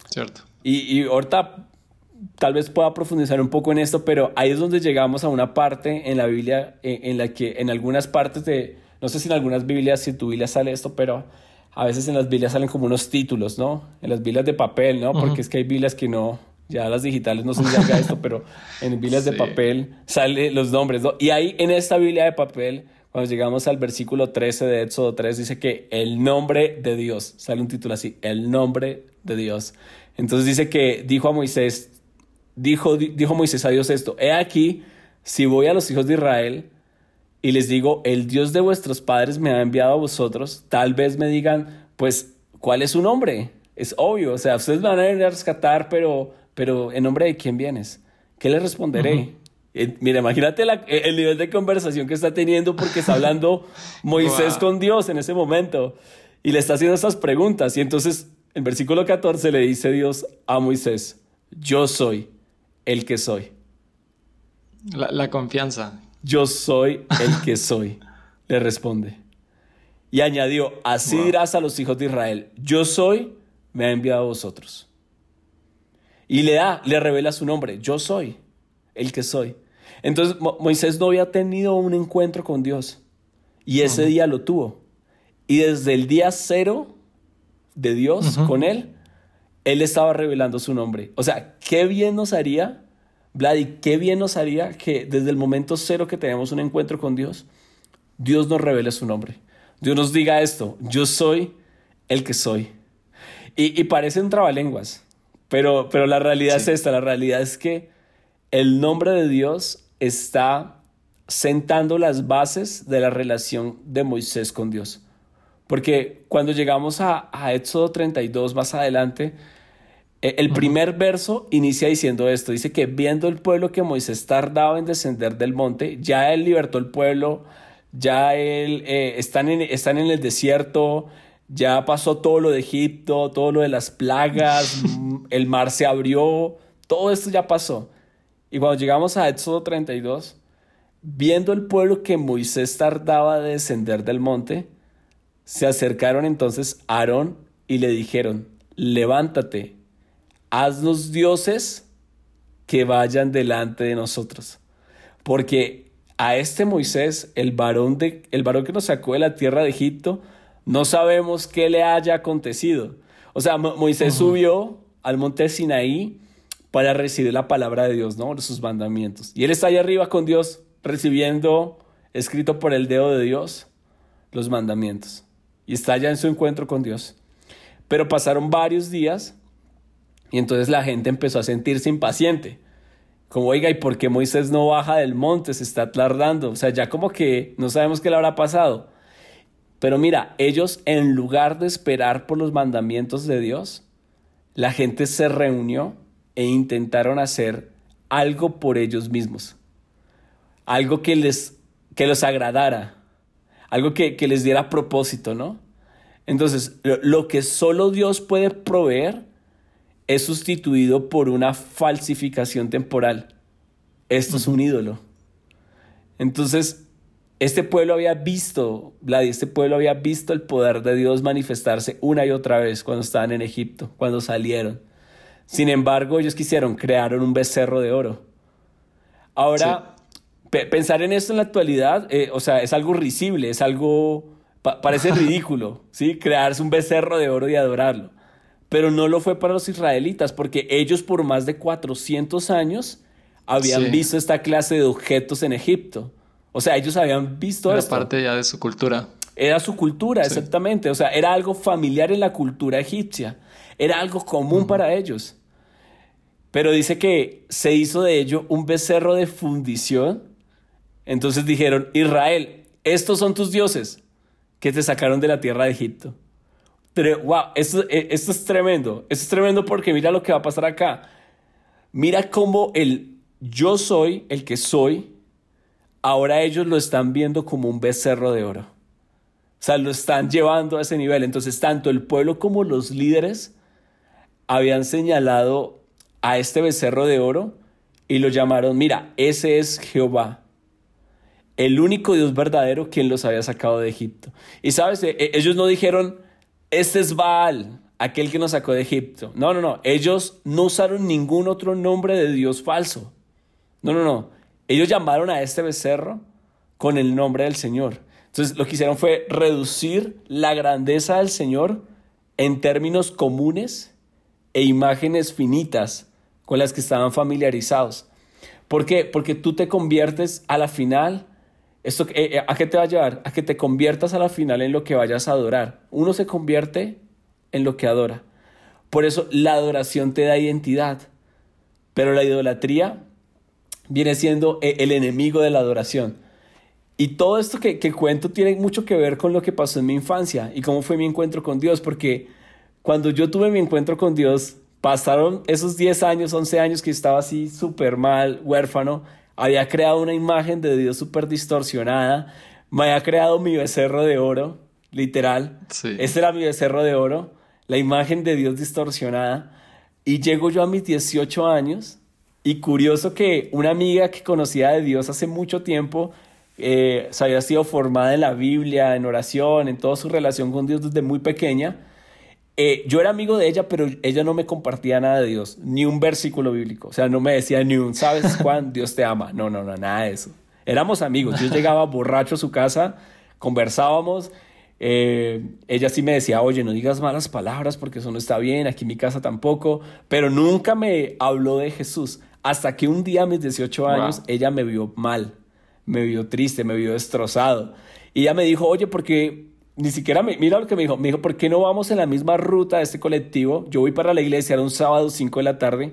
Speaker 1: Cierto.
Speaker 2: Y, y ahorita tal vez pueda profundizar un poco en esto, pero ahí es donde llegamos a una parte en la Biblia en, la que en algunas partes de, no sé si en algunas Biblias, si tu Biblia sale esto, pero a veces en las Biblias salen como unos títulos, ¿no? En las Biblias de papel, ¿no? Porque es que hay Biblias que no, ya las digitales no haga esto, pero en Biblias de papel sale los nombres. ¿no? Y ahí en esta Biblia de papel, cuando llegamos al versículo 13 de Éxodo 3, dice que el nombre de Dios, sale un título así, el nombre de Dios. Entonces dice que dijo a Moisés, dijo, dijo Moisés a Dios esto, he aquí, si voy a los hijos de Israel y les digo, el Dios de vuestros padres me ha enviado a vosotros, tal vez me digan, pues, ¿cuál es su nombre? Es obvio, o sea, ustedes van a ir a rescatar, pero pero ¿en nombre de quién vienes? ¿Qué le responderé? Eh, mira, imagínate eh, el nivel de conversación que está teniendo porque está hablando Moisés con Dios en ese momento y le está haciendo esas preguntas. Y entonces, en versículo 14 le dice Dios a Moisés, yo soy el que soy.
Speaker 1: La, confianza.
Speaker 2: Yo soy el que soy, le responde. Y añadió, así dirás a los hijos de Israel, yo soy, me ha enviado a vosotros. Y le da, le revela su nombre. Yo soy el que soy. Entonces Moisés no había tenido un encuentro con Dios. Y ese día lo tuvo. Y desde el día cero de Dios con él, él estaba revelando su nombre. O sea, qué bien nos haría, Vladi, qué bien nos haría que desde el momento cero que tenemos un encuentro con Dios, Dios nos revele su nombre. Dios nos diga esto, yo soy el que soy. Y, y parecen trabalenguas, pero, pero la realidad es esta, la realidad es que el nombre de Dios está sentando las bases de la relación de Moisés con Dios. Porque cuando llegamos a, a Éxodo 32 más adelante, el primer verso inicia diciendo esto, dice que viendo el pueblo que Moisés tardaba en descender del monte, ya él libertó el pueblo, ya él eh, están, en, están en el desierto, ya pasó todo lo de Egipto, todo lo de las plagas, el mar se abrió, todo esto ya pasó. Y cuando llegamos a Éxodo 32, viendo el pueblo que Moisés tardaba de descender del monte, se acercaron entonces a Aarón y le dijeron, levántate, haznos dioses que vayan delante de nosotros. Porque a este Moisés, el varón, de, el varón que nos sacó de la tierra de Egipto, no sabemos qué le haya acontecido. O sea, Moisés subió al monte Sinaí para recibir la palabra de Dios, ¿no? Sus mandamientos. Y él está ahí arriba con Dios, recibiendo, escrito por el dedo de Dios, los mandamientos. Y está allá en su encuentro con Dios. Pero pasaron varios días y entonces la gente empezó a sentirse impaciente. Como, oiga, ¿y por qué Moisés no baja del monte? Se está tardando. O sea, ya como que no sabemos qué le habrá pasado. Pero mira, ellos en lugar de esperar por los mandamientos de Dios, la gente se reunió e intentaron hacer algo por ellos mismos. Algo que les, que los agradara. Algo que, que les diera propósito, ¿no? Entonces, lo que solo Dios puede proveer es sustituido por una falsificación temporal. Esto es un ídolo. Entonces, este pueblo había visto, Vlad, este pueblo había visto el poder de Dios manifestarse una y otra vez cuando estaban en Egipto, cuando salieron. Sin embargo, ellos quisieron, crearon un becerro de oro. Ahora, pensar en esto en la actualidad, eh, o sea, es algo risible, es algo, parece ridículo, ¿sí? Crearse un becerro de oro y adorarlo. Pero no lo fue para los israelitas, porque ellos por más de 400 años habían visto esta clase de objetos en Egipto. O sea, ellos habían visto
Speaker 1: era parte ya de su cultura.
Speaker 2: Era su cultura, exactamente. O sea, era algo familiar en la cultura egipcia. Era algo común para ellos. Pero dice que se hizo de ello un becerro de fundición. Entonces dijeron, Israel, estos son tus dioses que te sacaron de la tierra de Egipto. Wow, esto, eh, esto es tremendo. Esto es tremendo porque mira lo que va a pasar acá. Mira cómo el yo soy, el que soy, ahora ellos lo están viendo como un becerro de oro. O sea, lo están llevando a ese nivel. Entonces, tanto el pueblo como los líderes habían señalado a este becerro de oro y lo llamaron, mira, ese es Jehová, el único Dios verdadero quien los había sacado de Egipto. Y sabes, e, e, ellos no dijeron, este es Baal, aquel que nos sacó de Egipto. No, no, no, ellos no usaron ningún otro nombre de Dios falso. No, no, no. Ellos llamaron a este becerro con el nombre del Señor. Entonces lo que hicieron fue reducir la grandeza del Señor en términos comunes e imágenes finitas con las que estaban familiarizados. ¿Por qué? Porque tú te conviertes a la final, esto, eh, eh, ¿a qué te va a llevar? A que te conviertas a la final en lo que vayas a adorar. Uno se convierte en lo que adora. Por eso la adoración te da identidad, pero la idolatría viene siendo e, el enemigo de la adoración. Y todo esto que, cuento tiene mucho que ver con lo que pasó en mi infancia y cómo fue mi encuentro con Dios, porque cuando yo tuve mi encuentro con Dios, pasaron esos 10 años, 11 años que estaba así súper mal, huérfano, había creado una imagen de Dios súper distorsionada, me había creado mi becerro de oro, literal. Ese era mi becerro de oro, la imagen de Dios distorsionada. Y llego yo a mis 18 años y curioso que una amiga que conocía de Dios hace mucho tiempo, eh, se había sido formada en la Biblia, en oración, en toda su relación con Dios desde muy pequeña. Eh, yo era amigo de ella, pero ella no me compartía nada de Dios, ni un versículo bíblico. O sea, no me decía ni un, ¿sabes cuán Dios te ama? No, no, no, nada de eso. Éramos amigos. Yo llegaba borracho a su casa, conversábamos. Eh, ella sí me decía, oye, no digas malas palabras porque eso no está bien, aquí en mi casa tampoco, pero nunca me habló de Jesús. Hasta que un día a mis 18 años ella me vio mal, me vio triste, me vio destrozado. Y ella me dijo, oye, porque ni siquiera me, mira lo que me dijo, me dijo, ¿por qué no vamos en la misma ruta de este colectivo? Yo voy para la iglesia, era un sábado 5 de la tarde,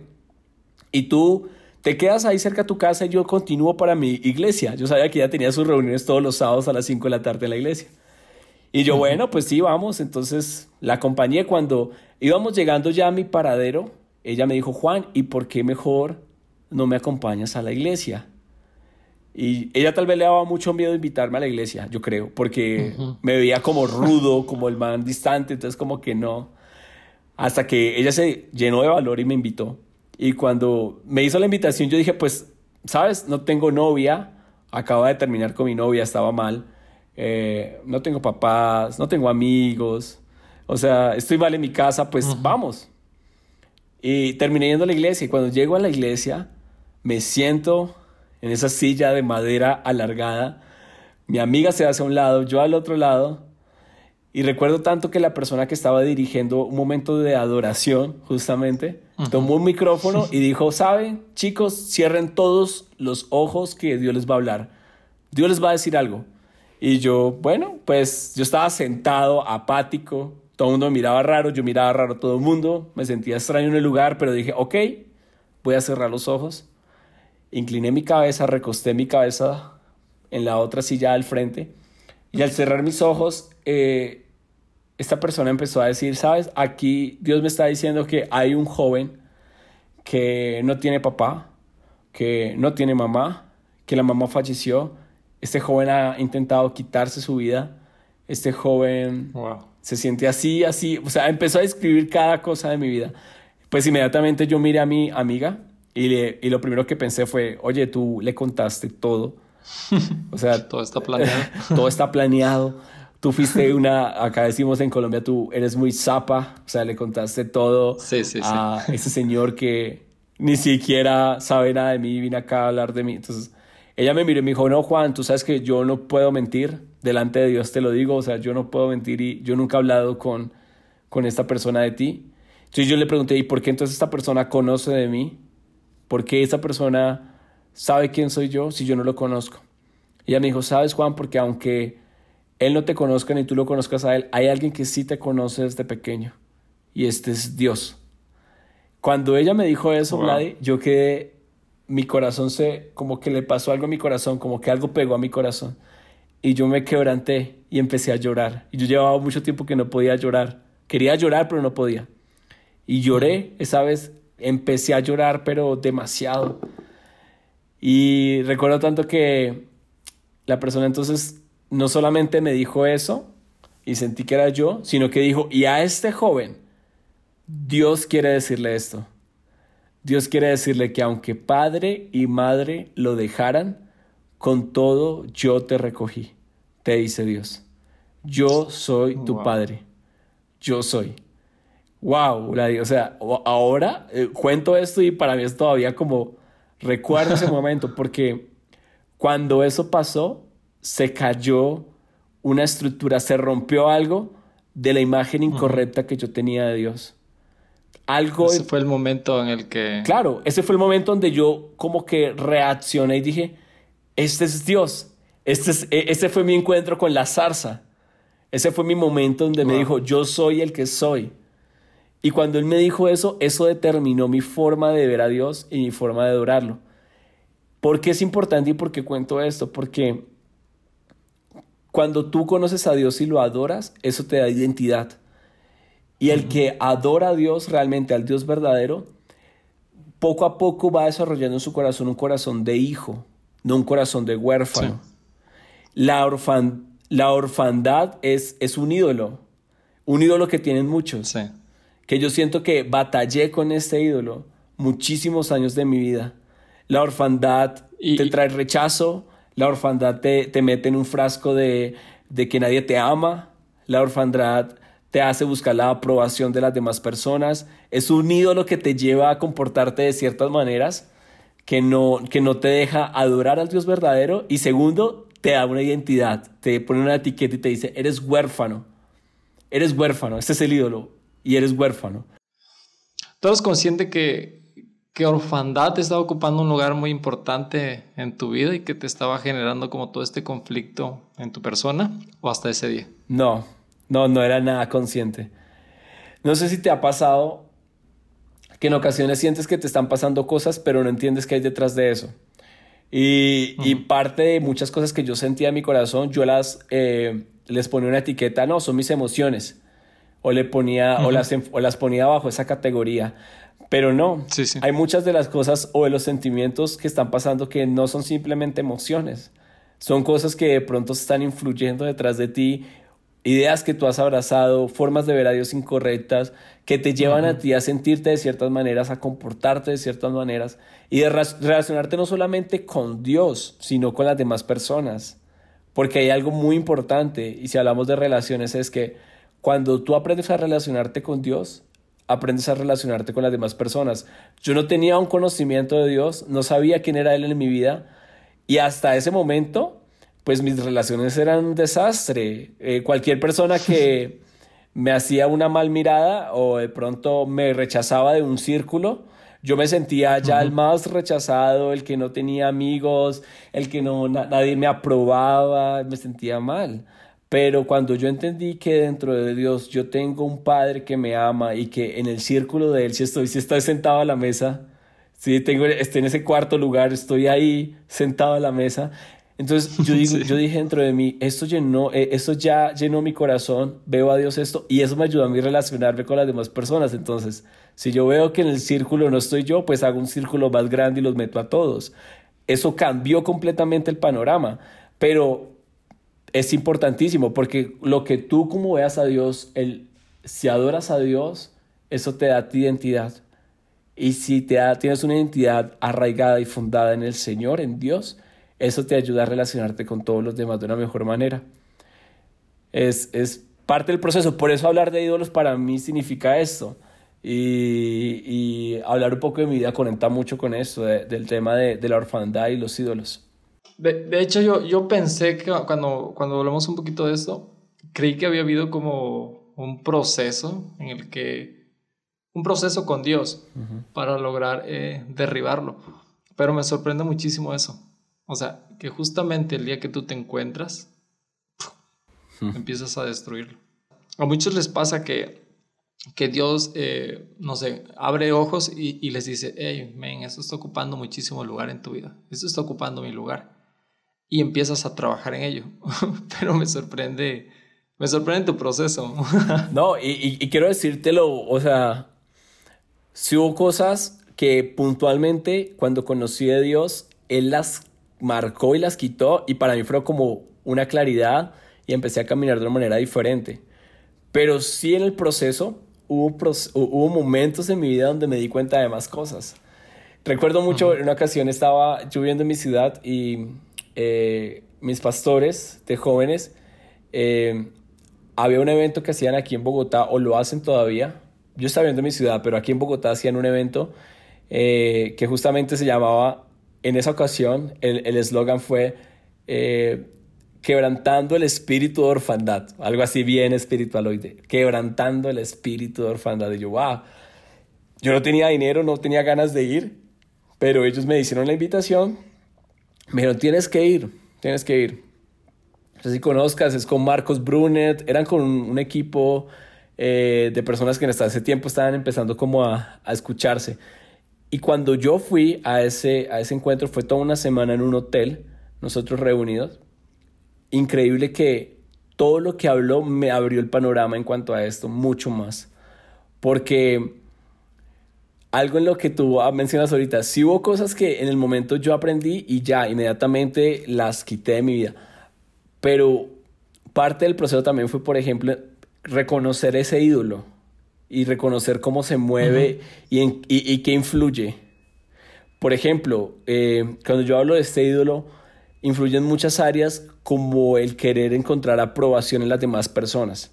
Speaker 2: y tú te quedas ahí cerca de tu casa y yo continúo para mi iglesia. Yo sabía que ella tenía sus reuniones todos los sábados a las 5 de la tarde en la iglesia. Y yo, bueno, pues sí, vamos. Entonces la acompañé cuando íbamos llegando ya a mi paradero. Ella me dijo, Juan, ¿y por qué mejor no me acompañas a la iglesia? Y ella tal vez le daba mucho miedo invitarme a la iglesia, yo creo, porque me veía como rudo, como el man distante, entonces como que no. Hasta que ella se llenó de valor y me invitó. Y cuando me hizo la invitación, yo dije, pues, ¿sabes? No tengo novia, acabo de terminar con mi novia, estaba mal, eh, no tengo papás, no tengo amigos, o sea, estoy mal en mi casa, pues vamos. Y terminé yendo a la iglesia y cuando llego a la iglesia, me siento en esa silla de madera alargada, mi amiga se hace a un lado, yo al otro lado, y recuerdo tanto que la persona que estaba dirigiendo un momento de adoración, justamente, tomó un micrófono y dijo, saben, chicos, cierren todos los ojos que Dios les va a hablar. Dios les va a decir algo. Y yo, bueno, pues yo estaba sentado, apático, todo el mundo me miraba raro, yo miraba raro a todo el mundo, me sentía extraño en el lugar, pero dije, ok, voy a cerrar los ojos. Incliné mi cabeza, recosté mi cabeza en la otra silla al frente y al cerrar mis ojos, eh, esta persona empezó a decir, sabes, aquí Dios me está diciendo que hay un joven que no tiene papá, que no tiene mamá, que la mamá falleció. Este joven ha intentado quitarse su vida. Este joven se siente así, así. O sea, empezó a describir cada cosa de mi vida. Pues inmediatamente yo miré a mi amiga y, y lo primero que pensé fue, oye, tú le contaste todo.
Speaker 1: O sea, todo está planeado.
Speaker 2: todo está planeado tú fuiste una, acá decimos en Colombia, tú eres muy zapa, o sea, le contaste todo a ese señor que ni siquiera sabe nada de mí, vine acá a hablar de mí. Entonces, ella me miró y me dijo, no, Juan, tú sabes que yo no puedo mentir, delante de Dios te lo digo, o sea, yo no puedo mentir y yo nunca he hablado con, con esta persona de ti. Entonces yo le pregunté, ¿y por qué entonces esta persona conoce de mí? ¿Por qué esa persona sabe quién soy yo si yo no lo conozco? ella me dijo, sabes Juan, porque aunque él no te conozca ni tú lo conozcas a Él, hay alguien que sí te conoce desde pequeño y este es Dios. Cuando ella me dijo eso, yo quedé, mi corazón se, como que le pasó algo a mi corazón, como que algo pegó a mi corazón. Y yo me quebranté y empecé a llorar. Y yo llevaba mucho tiempo que no podía llorar. Quería llorar, pero no podía. Y lloré, esa vez empecé a llorar, pero demasiado. Y recuerdo tanto que la persona entonces no solamente me dijo eso y sentí que era yo, sino que dijo, y a este joven, Dios quiere decirle esto. Dios quiere decirle que aunque padre y madre lo dejaran, con todo yo te recogí, te dice Dios. Yo soy tu padre. Yo soy. Wow, o sea, ahora eh, cuento esto y para mí es todavía como recuerdo ese momento porque cuando eso pasó, se cayó una estructura, se rompió algo de la imagen incorrecta que yo tenía de Dios. Algo...
Speaker 1: Ese fue el momento en el que...
Speaker 2: Claro, ese fue el momento donde yo como que reaccioné y dije, este es Dios. Este, es, e, este fue mi encuentro con la zarza. Ese fue mi momento donde me dijo, yo soy el que soy. Y cuando él me dijo eso, eso determinó mi forma de ver a Dios y mi forma de adorarlo. ¿Por qué es importante y por qué cuento esto? Porque cuando tú conoces a Dios y lo adoras, eso te da identidad. Y el que adora a Dios realmente, al Dios verdadero, poco a poco va desarrollando en su corazón un corazón de hijo, no un corazón de huérfano. La, la, orfandad es, es un ídolo, un ídolo que tienen muchos. Que yo siento que batallé con este ídolo muchísimos años de mi vida. La orfandad te trae rechazo, la orfandad te, te mete en un frasco de, de que nadie te ama. La orfandad te hace buscar la aprobación de las demás personas. Es un ídolo que te lleva a comportarte de ciertas maneras que no, que no te deja adorar al Dios verdadero. Y segundo, te da una identidad, te pone una etiqueta y te dice, eres huérfano. Eres huérfano, este es el ídolo y eres huérfano.
Speaker 1: ¿Tú eres consciente que que orfandad estaba ocupando un lugar muy importante en tu vida y que te estaba generando como todo este conflicto en tu persona o hasta ese día?
Speaker 2: No, no, no era nada consciente. No sé si te ha pasado que en ocasiones sientes que te están pasando cosas, pero no entiendes qué hay detrás de eso. Y, y parte de muchas cosas que yo sentía en mi corazón, yo las eh, les ponía una etiqueta, no, son mis emociones. O, le ponía, o, las, o las ponía bajo esa categoría. Pero no, hay muchas de las cosas o de los sentimientos que están pasando que no son simplemente emociones. Son cosas que de pronto están influyendo detrás de ti ideas que tú has abrazado, formas de ver a Dios incorrectas, que te llevan a ti a sentirte de ciertas maneras, a comportarte de ciertas maneras y de relacionarte no solamente con Dios, sino con las demás personas. Porque hay algo muy importante, y si hablamos de relaciones, es que cuando tú aprendes a relacionarte con Dios, aprendes a relacionarte con las demás personas. Yo no tenía un conocimiento de Dios, no sabía quién era Él en mi vida, y hasta ese momento, pues mis relaciones eran un desastre. Eh, cualquier persona que me hacía una mal mirada o de pronto me rechazaba de un círculo, yo me sentía ya el más rechazado, el que no tenía amigos, el que no nadie me aprobaba, me sentía mal. Pero cuando yo entendí que dentro de Dios yo tengo un Padre que me ama y que en el círculo de Él, si estoy, si estoy sentado a la mesa, si tengo, estoy en ese cuarto lugar, estoy ahí sentado a la mesa, entonces yo, digo, yo dije dentro de mí, esto, llenó, eh, esto ya llenó mi corazón, veo a Dios esto y eso me ayudó a mí relacionarme con las demás personas. Entonces, si yo veo que en el círculo no estoy yo, pues hago un círculo más grande y los meto a todos. Eso cambió completamente el panorama, pero es importantísimo porque lo que tú como veas a Dios, el, si adoras a Dios, eso te da tu identidad. Y si te tienes una identidad arraigada y fundada en el Señor, en Dios, eso te ayuda a relacionarte con todos los demás de una mejor manera. Es, es parte del proceso. Por eso hablar de ídolos para mí significa esto. Y, y hablar un poco de mi vida conecta mucho con eso, del tema de, de, la orfandad y los ídolos.
Speaker 1: De, de, hecho, yo, yo pensé que cuando, cuando hablamos un poquito de esto, creí que había habido como un proceso en el que, un proceso con Dios para lograr eh, derribarlo. Pero me sorprende muchísimo eso. O sea, que justamente el día que tú te encuentras, empiezas a destruirlo. A muchos les pasa que, que Dios, eh, no sé, abre ojos y, les dice, hey, men, esto está ocupando muchísimo lugar en tu vida, esto está ocupando mi lugar. Y empiezas a trabajar en ello. Pero me sorprende, me sorprende tu proceso.
Speaker 2: no, y, y quiero decírtelo, o sea, si hubo cosas que puntualmente cuando conocí a Dios, Él las marcó y las quitó y para mí fue como una claridad y empecé a caminar de una manera diferente. Pero sí en el proceso hubo, hubo momentos en mi vida donde me di cuenta de más cosas. Recuerdo mucho, en una ocasión estaba lloviendo en mi ciudad y eh, mis pastores de jóvenes, eh, había un evento que hacían aquí en Bogotá, o lo hacen todavía. Yo estaba viendo en mi ciudad, pero aquí en Bogotá hacían un evento eh, que justamente se llamaba en esa ocasión el eslogan fue quebrantando el espíritu de orfandad, algo así bien espiritualoide, quebrantando el espíritu de orfandad. Y yo, wow, yo no tenía dinero, no tenía ganas de ir, pero ellos me hicieron la invitación, dijeron, tienes que ir, tienes que ir. No sé si conozcas, es con Marcos Brunet, eran con un, equipo eh, de personas que hasta ese tiempo estaban empezando como a, a escucharse. Y cuando yo fui a ese, a ese encuentro, fue toda una semana en un hotel, nosotros reunidos. Increíble que todo lo que habló me abrió el panorama en cuanto a esto, mucho más. Porque algo en lo que tú mencionas ahorita, sí hubo cosas que en el momento yo aprendí y ya inmediatamente las quité de mi vida. Pero parte del proceso también fue, por ejemplo, reconocer ese ídolo y reconocer cómo se mueve y, en, y, qué influye. Por ejemplo, eh, cuando yo hablo de este ídolo, influye en muchas áreas como el querer encontrar aprobación en las demás personas.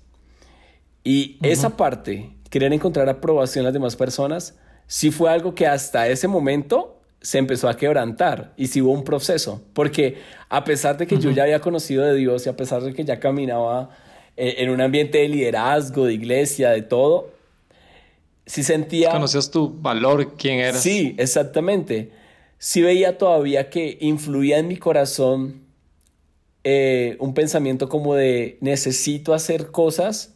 Speaker 2: Y esa parte, querer encontrar aprobación en las demás personas, sí fue algo que hasta ese momento se empezó a quebrantar y sí hubo un proceso, porque a pesar de que yo ya había conocido de Dios y a pesar de que ya caminaba eh, en un ambiente de liderazgo, de iglesia, de todo, si sentía...
Speaker 1: Conocías tu valor, quién eras.
Speaker 2: Sí, exactamente. Sí veía todavía que influía en mi corazón eh, un pensamiento como de necesito hacer cosas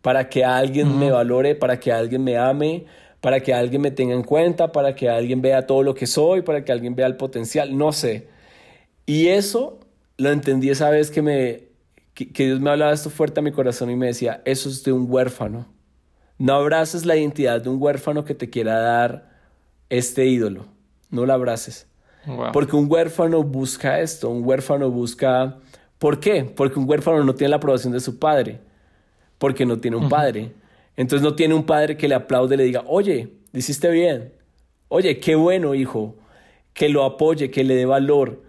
Speaker 2: para que alguien me valore, para que alguien me ame, para que alguien me tenga en cuenta, para que alguien vea todo lo que soy, para que alguien vea el potencial, no sé. Y eso lo entendí esa vez que, me, que, que Dios me hablaba esto fuerte a mi corazón y me decía, eso es de un huérfano. No abraces la identidad de un huérfano que te quiera dar este ídolo. No la abraces. Porque un huérfano busca esto, un huérfano busca... ¿Por qué? Porque un huérfano no tiene la aprobación de su padre. porque no tiene un padre. Entonces no tiene un padre que le aplaude y le diga, oye, hiciste bien, oye, qué bueno hijo, que lo apoye, que le dé valor.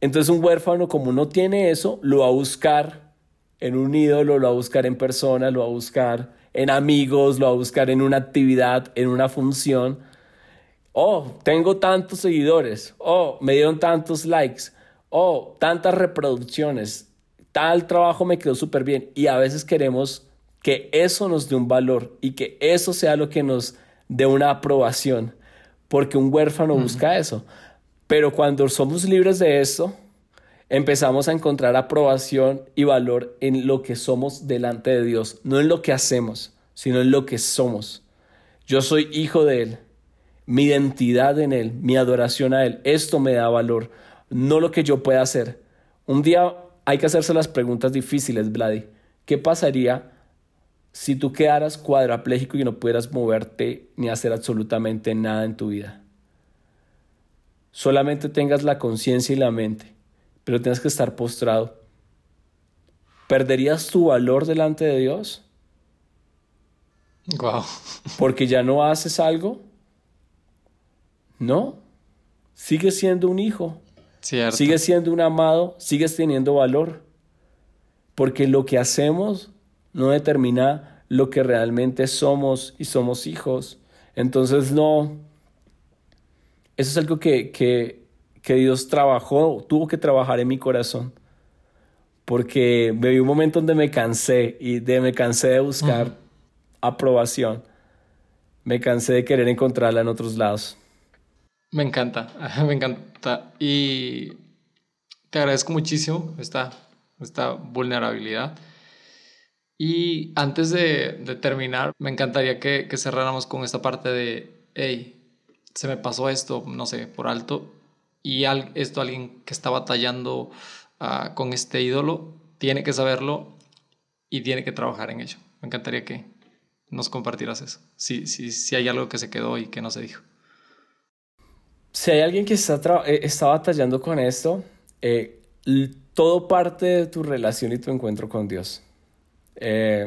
Speaker 2: Entonces un huérfano como no tiene eso, lo va a buscar en un ídolo, lo va a buscar en persona, lo va a buscar en amigos, lo va a buscar en una actividad, en una función. Oh, tengo tantos seguidores. Oh, me dieron tantos likes. Oh, tantas reproducciones. Tal trabajo me quedó súper bien. Y a veces queremos que eso nos dé un valor y que eso sea lo que nos dé una aprobación. Porque un huérfano busca eso. Pero cuando somos libres de eso, empezamos a encontrar aprobación y valor en lo que somos delante de Dios, no en lo que hacemos, sino en lo que somos. Yo soy hijo de Él, mi identidad en Él, mi adoración a Él, esto me da valor, no lo que yo pueda hacer. Un día hay que hacerse las preguntas difíciles, Vladi. ¿Qué pasaría si tú quedaras cuadraplégico y no pudieras moverte ni hacer absolutamente nada en tu vida? Solamente tengas la conciencia y la mente pero tienes que estar postrado. ¿Perderías tu valor delante de Dios?
Speaker 1: Wow.
Speaker 2: Porque ya no haces algo. No. Sigues siendo un hijo.
Speaker 1: Cierto.
Speaker 2: Sigues siendo un amado, sigues teniendo valor. Porque lo que hacemos no determina lo que realmente somos y somos hijos. Entonces no. Eso es algo que, que que Dios trabajó, tuvo que trabajar en mi corazón. Porque me vi un momento donde me cansé y de, me cansé de buscar aprobación. Me cansé de querer encontrarla en otros lados.
Speaker 1: Me encanta, me encanta. Y te agradezco muchísimo esta, esta vulnerabilidad. Y antes de, de terminar, me encantaría que, que cerráramos con esta parte de, hey, se me pasó esto, no sé, por alto, y esto alguien que está batallando ah, con este ídolo tiene que saberlo y tiene que trabajar en ello. Me encantaría que nos compartieras eso, si, si, si hay algo que se quedó y que no se dijo.
Speaker 2: Si hay alguien que está, eh, está batallando con esto, eh, todo parte de tu relación y tu encuentro con Dios. Eh,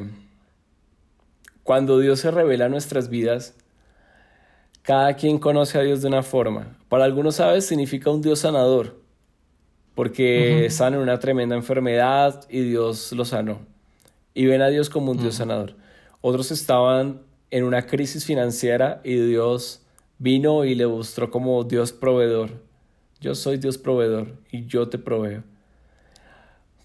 Speaker 2: cuando Dios se revela en nuestras vidas, cada quien conoce a Dios de una forma. Para algunos, ¿sabes? Significa un Dios sanador, porque están en una tremenda enfermedad y Dios los sanó. Y ven a Dios como un Dios sanador. Otros estaban en una crisis financiera y Dios vino y le mostró como Dios proveedor. Yo soy Dios proveedor y yo te proveo.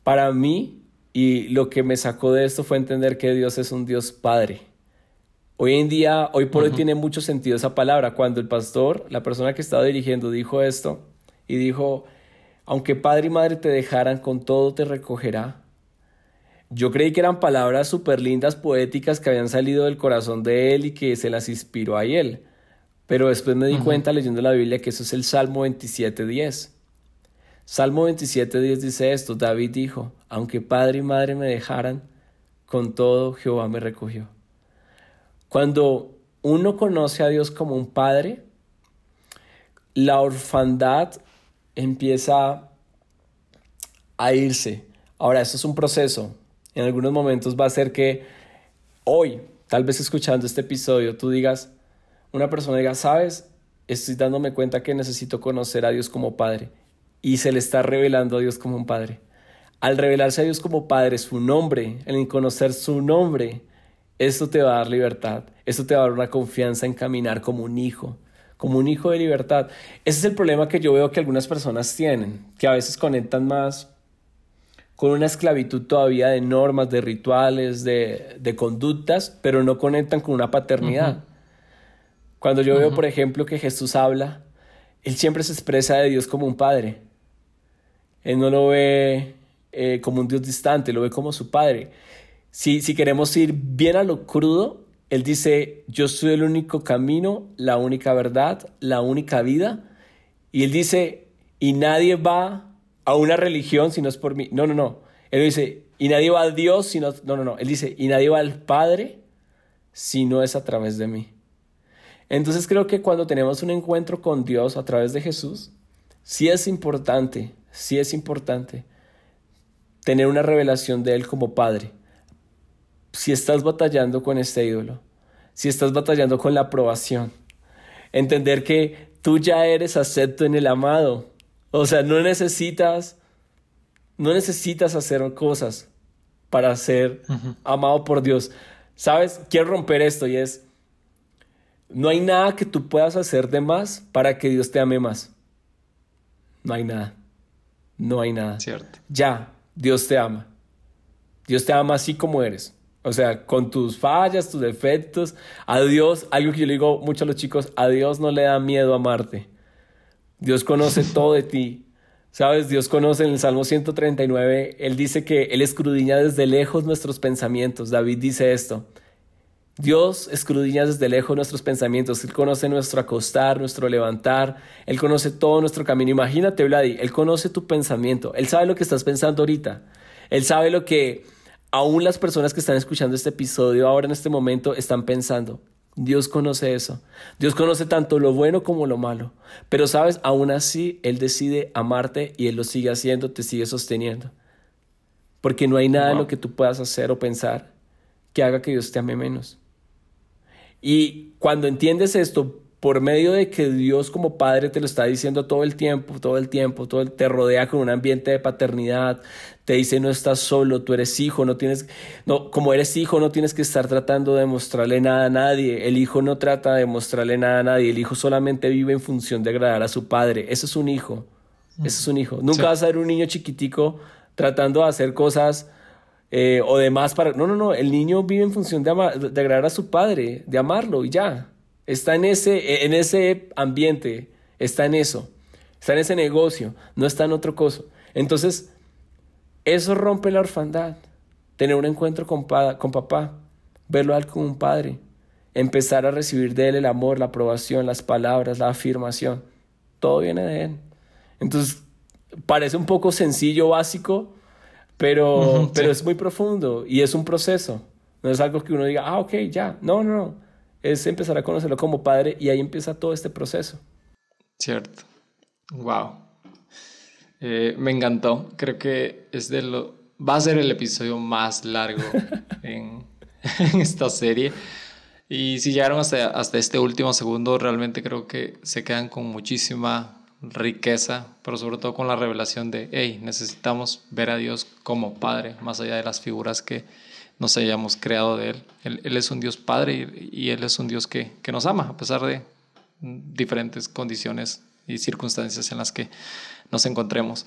Speaker 2: Para mí, y lo que me sacó de esto fue entender que Dios es un Dios Padre. Hoy en día, hoy por hoy tiene mucho sentido esa palabra. Cuando el pastor, la persona que estaba dirigiendo, dijo esto y dijo, aunque padre y madre te dejaran, con todo te recogerá. Yo creí que eran palabras súper lindas, poéticas, que habían salido del corazón de él y que se las inspiró a él. Pero después me di cuenta leyendo la Biblia que eso es el Salmo 27.10. Salmo 27.10 dice esto, David dijo, aunque padre y madre me dejaran, con todo Jehová me recogió. Cuando uno conoce a Dios como un padre, la orfandad empieza a irse. Ahora, esto es un proceso. En algunos momentos va a ser que hoy, tal vez escuchando este episodio, tú digas, una persona diga, sabes, estoy dándome cuenta que necesito conocer a Dios como Padre. Y se le está revelando a Dios como un Padre. Al revelarse a Dios como Padre, su nombre, el conocer su nombre, esto te va a dar libertad, esto te va a dar una confianza en caminar como un hijo, como un hijo de libertad. Ese es el problema que yo veo que algunas personas tienen, que a veces conectan más con una esclavitud todavía de normas, de rituales, de, conductas, pero no conectan con una paternidad. Cuando yo veo, por ejemplo, que Jesús habla, Él siempre se expresa de Dios como un padre. Él no lo ve eh, como un Dios distante, lo ve como su padre. Si, si queremos ir bien a lo crudo, Él dice, yo soy el único camino, la única verdad, la única vida. Y Él dice, y nadie va a una religión si no es por mí. No, no, no. Él dice, y nadie va a Dios si no... No, no, no. Él dice, y nadie va al Padre si no es a través de mí. Entonces creo que cuando tenemos un encuentro con Dios a través de Jesús, sí es importante, sí es importante tener una revelación de Él como Padre si estás batallando con este ídolo, si estás batallando con la aprobación, entender que tú ya eres acepto en el amado. O sea, no necesitas, no necesitas hacer cosas para ser amado por Dios. ¿Sabes? Quiero romper esto y es, no hay nada que tú puedas hacer de más para que Dios te ame más. No hay nada. No hay nada.
Speaker 1: Cierto.
Speaker 2: Ya, Dios te ama. Dios te ama así como eres. O sea, con tus fallas, tus defectos. A Dios, algo que yo le digo mucho a los chicos, a Dios no le da miedo amarte. Dios conoce todo de ti. Sabes, Dios conoce en el Salmo 139, Él dice que Él escudriña desde lejos nuestros pensamientos. David dice esto. Dios escudriña desde lejos nuestros pensamientos. Él conoce nuestro acostar, nuestro levantar. Él conoce todo nuestro camino. Imagínate, Vladi, Él conoce tu pensamiento. Él sabe lo que estás pensando ahorita. Él sabe lo que aún las personas que están escuchando este episodio ahora en este momento están pensando. Dios conoce eso. Dios conoce tanto lo bueno como lo malo. Pero sabes, aún así, Él decide amarte y Él lo sigue haciendo, te sigue sosteniendo. Porque no hay nada en lo que tú puedas hacer o pensar que haga que Dios te ame menos. Y cuando entiendes esto, por medio de que Dios como Padre te lo está diciendo todo el tiempo, todo el tiempo, todo te rodea con un ambiente de paternidad, te dice no estás solo, tú eres hijo, no tienes, no, como eres hijo no tienes que estar tratando de mostrarle nada a nadie, el hijo no trata de mostrarle nada a nadie, el hijo solamente vive en función de agradar a su padre, eso es un hijo, eso es un hijo, nunca vas a ver un niño chiquitico tratando de hacer cosas eh, o demás para, no, no, no, el niño vive en función de, de agradar a su padre, de amarlo y ya. Está en ese, en ese ambiente, está en eso, está en ese negocio, no está en otro cosa. Entonces, eso rompe la orfandad. Tener un encuentro con, con papá, verlo a él como un padre, empezar a recibir de él el amor, la aprobación, las palabras, la afirmación. Todo viene de él. Entonces, parece un poco sencillo, básico, pero, pero es muy profundo y es un proceso. No es algo que uno diga, ah, ok, ya. No, no, no es empezar a conocerlo como padre y ahí empieza todo este proceso.
Speaker 1: Cierto. Wow. Eh, me encantó. Creo que es de lo. Va a ser el episodio más largo en, esta serie. Y si llegaron hasta, hasta este último segundo, realmente creo que se quedan con muchísima riqueza, pero sobre todo con la revelación de, hey, necesitamos ver a Dios como Padre, más allá de las figuras que, nos hayamos creado de Él. Él, es un Dios Padre y, Él es un Dios que, nos ama, a pesar de diferentes condiciones y circunstancias en las que nos encontremos.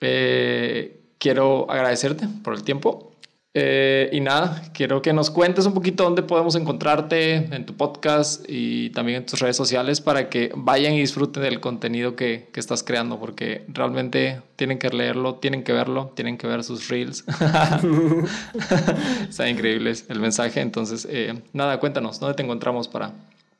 Speaker 1: Eh, quiero agradecerte por el tiempo eh, y nada, quiero que nos cuentes un poquito dónde podemos encontrarte en tu podcast y también en tus redes sociales para que vayan y disfruten del contenido que, que estás creando, porque realmente tienen que leerlo, tienen que verlo, tienen que ver sus reels. Está increíble el mensaje. Entonces, eh, nada, cuéntanos, ¿dónde te encontramos para,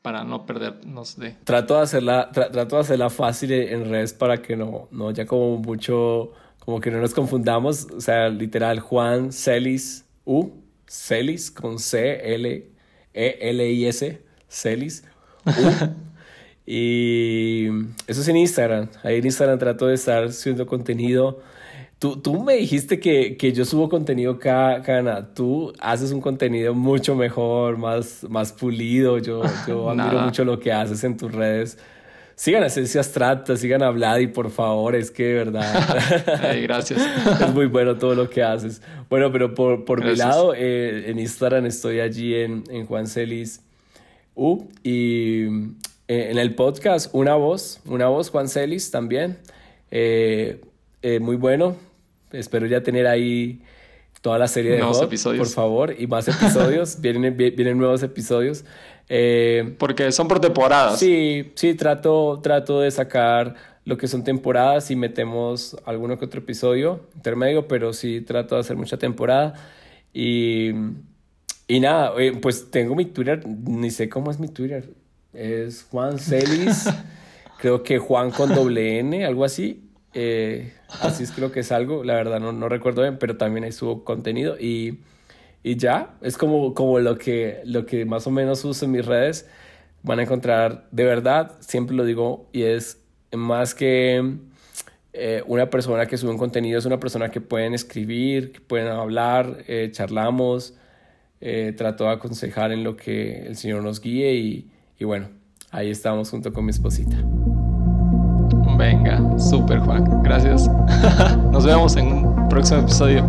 Speaker 1: para no perdernos de...
Speaker 2: Trato de hacerla, trato de hacerla fácil en redes para que no, no haya como mucho como que no nos confundamos, o sea, literal, Juan Celis U, Celis con C, L, E, L, I, S, Celis U. y eso es en Instagram. Ahí en Instagram trato de estar subiendo contenido. Tú, tú me dijiste que, que yo subo contenido cada, cada Tú haces un contenido mucho mejor, más, más pulido. Yo, yo admiro mucho lo que haces en tus redes sigan a Esencia Abstracta, sigan a Vladi, por favor, es que de verdad.
Speaker 1: gracias.
Speaker 2: es muy bueno todo lo que haces. Bueno, pero por, por mi lado, eh, en Instagram estoy allí en, en Juan Celis U y eh, en el podcast Una Voz, Una Voz Juan Celis también. Eh, muy bueno. Espero ya tener ahí toda la serie de nuevos episodios. por favor, y más episodios. vienen, vienen nuevos episodios.
Speaker 1: Eh, Porque son por temporadas.
Speaker 2: Sí, sí, trato, trato de sacar lo que son temporadas y metemos alguno que otro episodio intermedio, pero sí trato de hacer mucha temporada. Y, y nada, pues tengo mi Twitter, ni sé cómo es mi Twitter. Es Juan Celis, creo que Juan con doble N, algo así. Eh, así es creo que es algo, la verdad no, no recuerdo bien, pero también ahí subo contenido y y ya, es como, como lo, que, lo que más o menos uso en mis redes. Van a encontrar, de verdad, siempre lo digo, y es más que eh, una persona que sube un contenido, es una persona que pueden escribir, que pueden hablar, eh, charlamos, eh, trato de aconsejar en lo que el Señor nos guíe y, y bueno, ahí estamos junto con mi esposita.
Speaker 1: Venga, súper Juan, gracias. Nos vemos en un próximo episodio.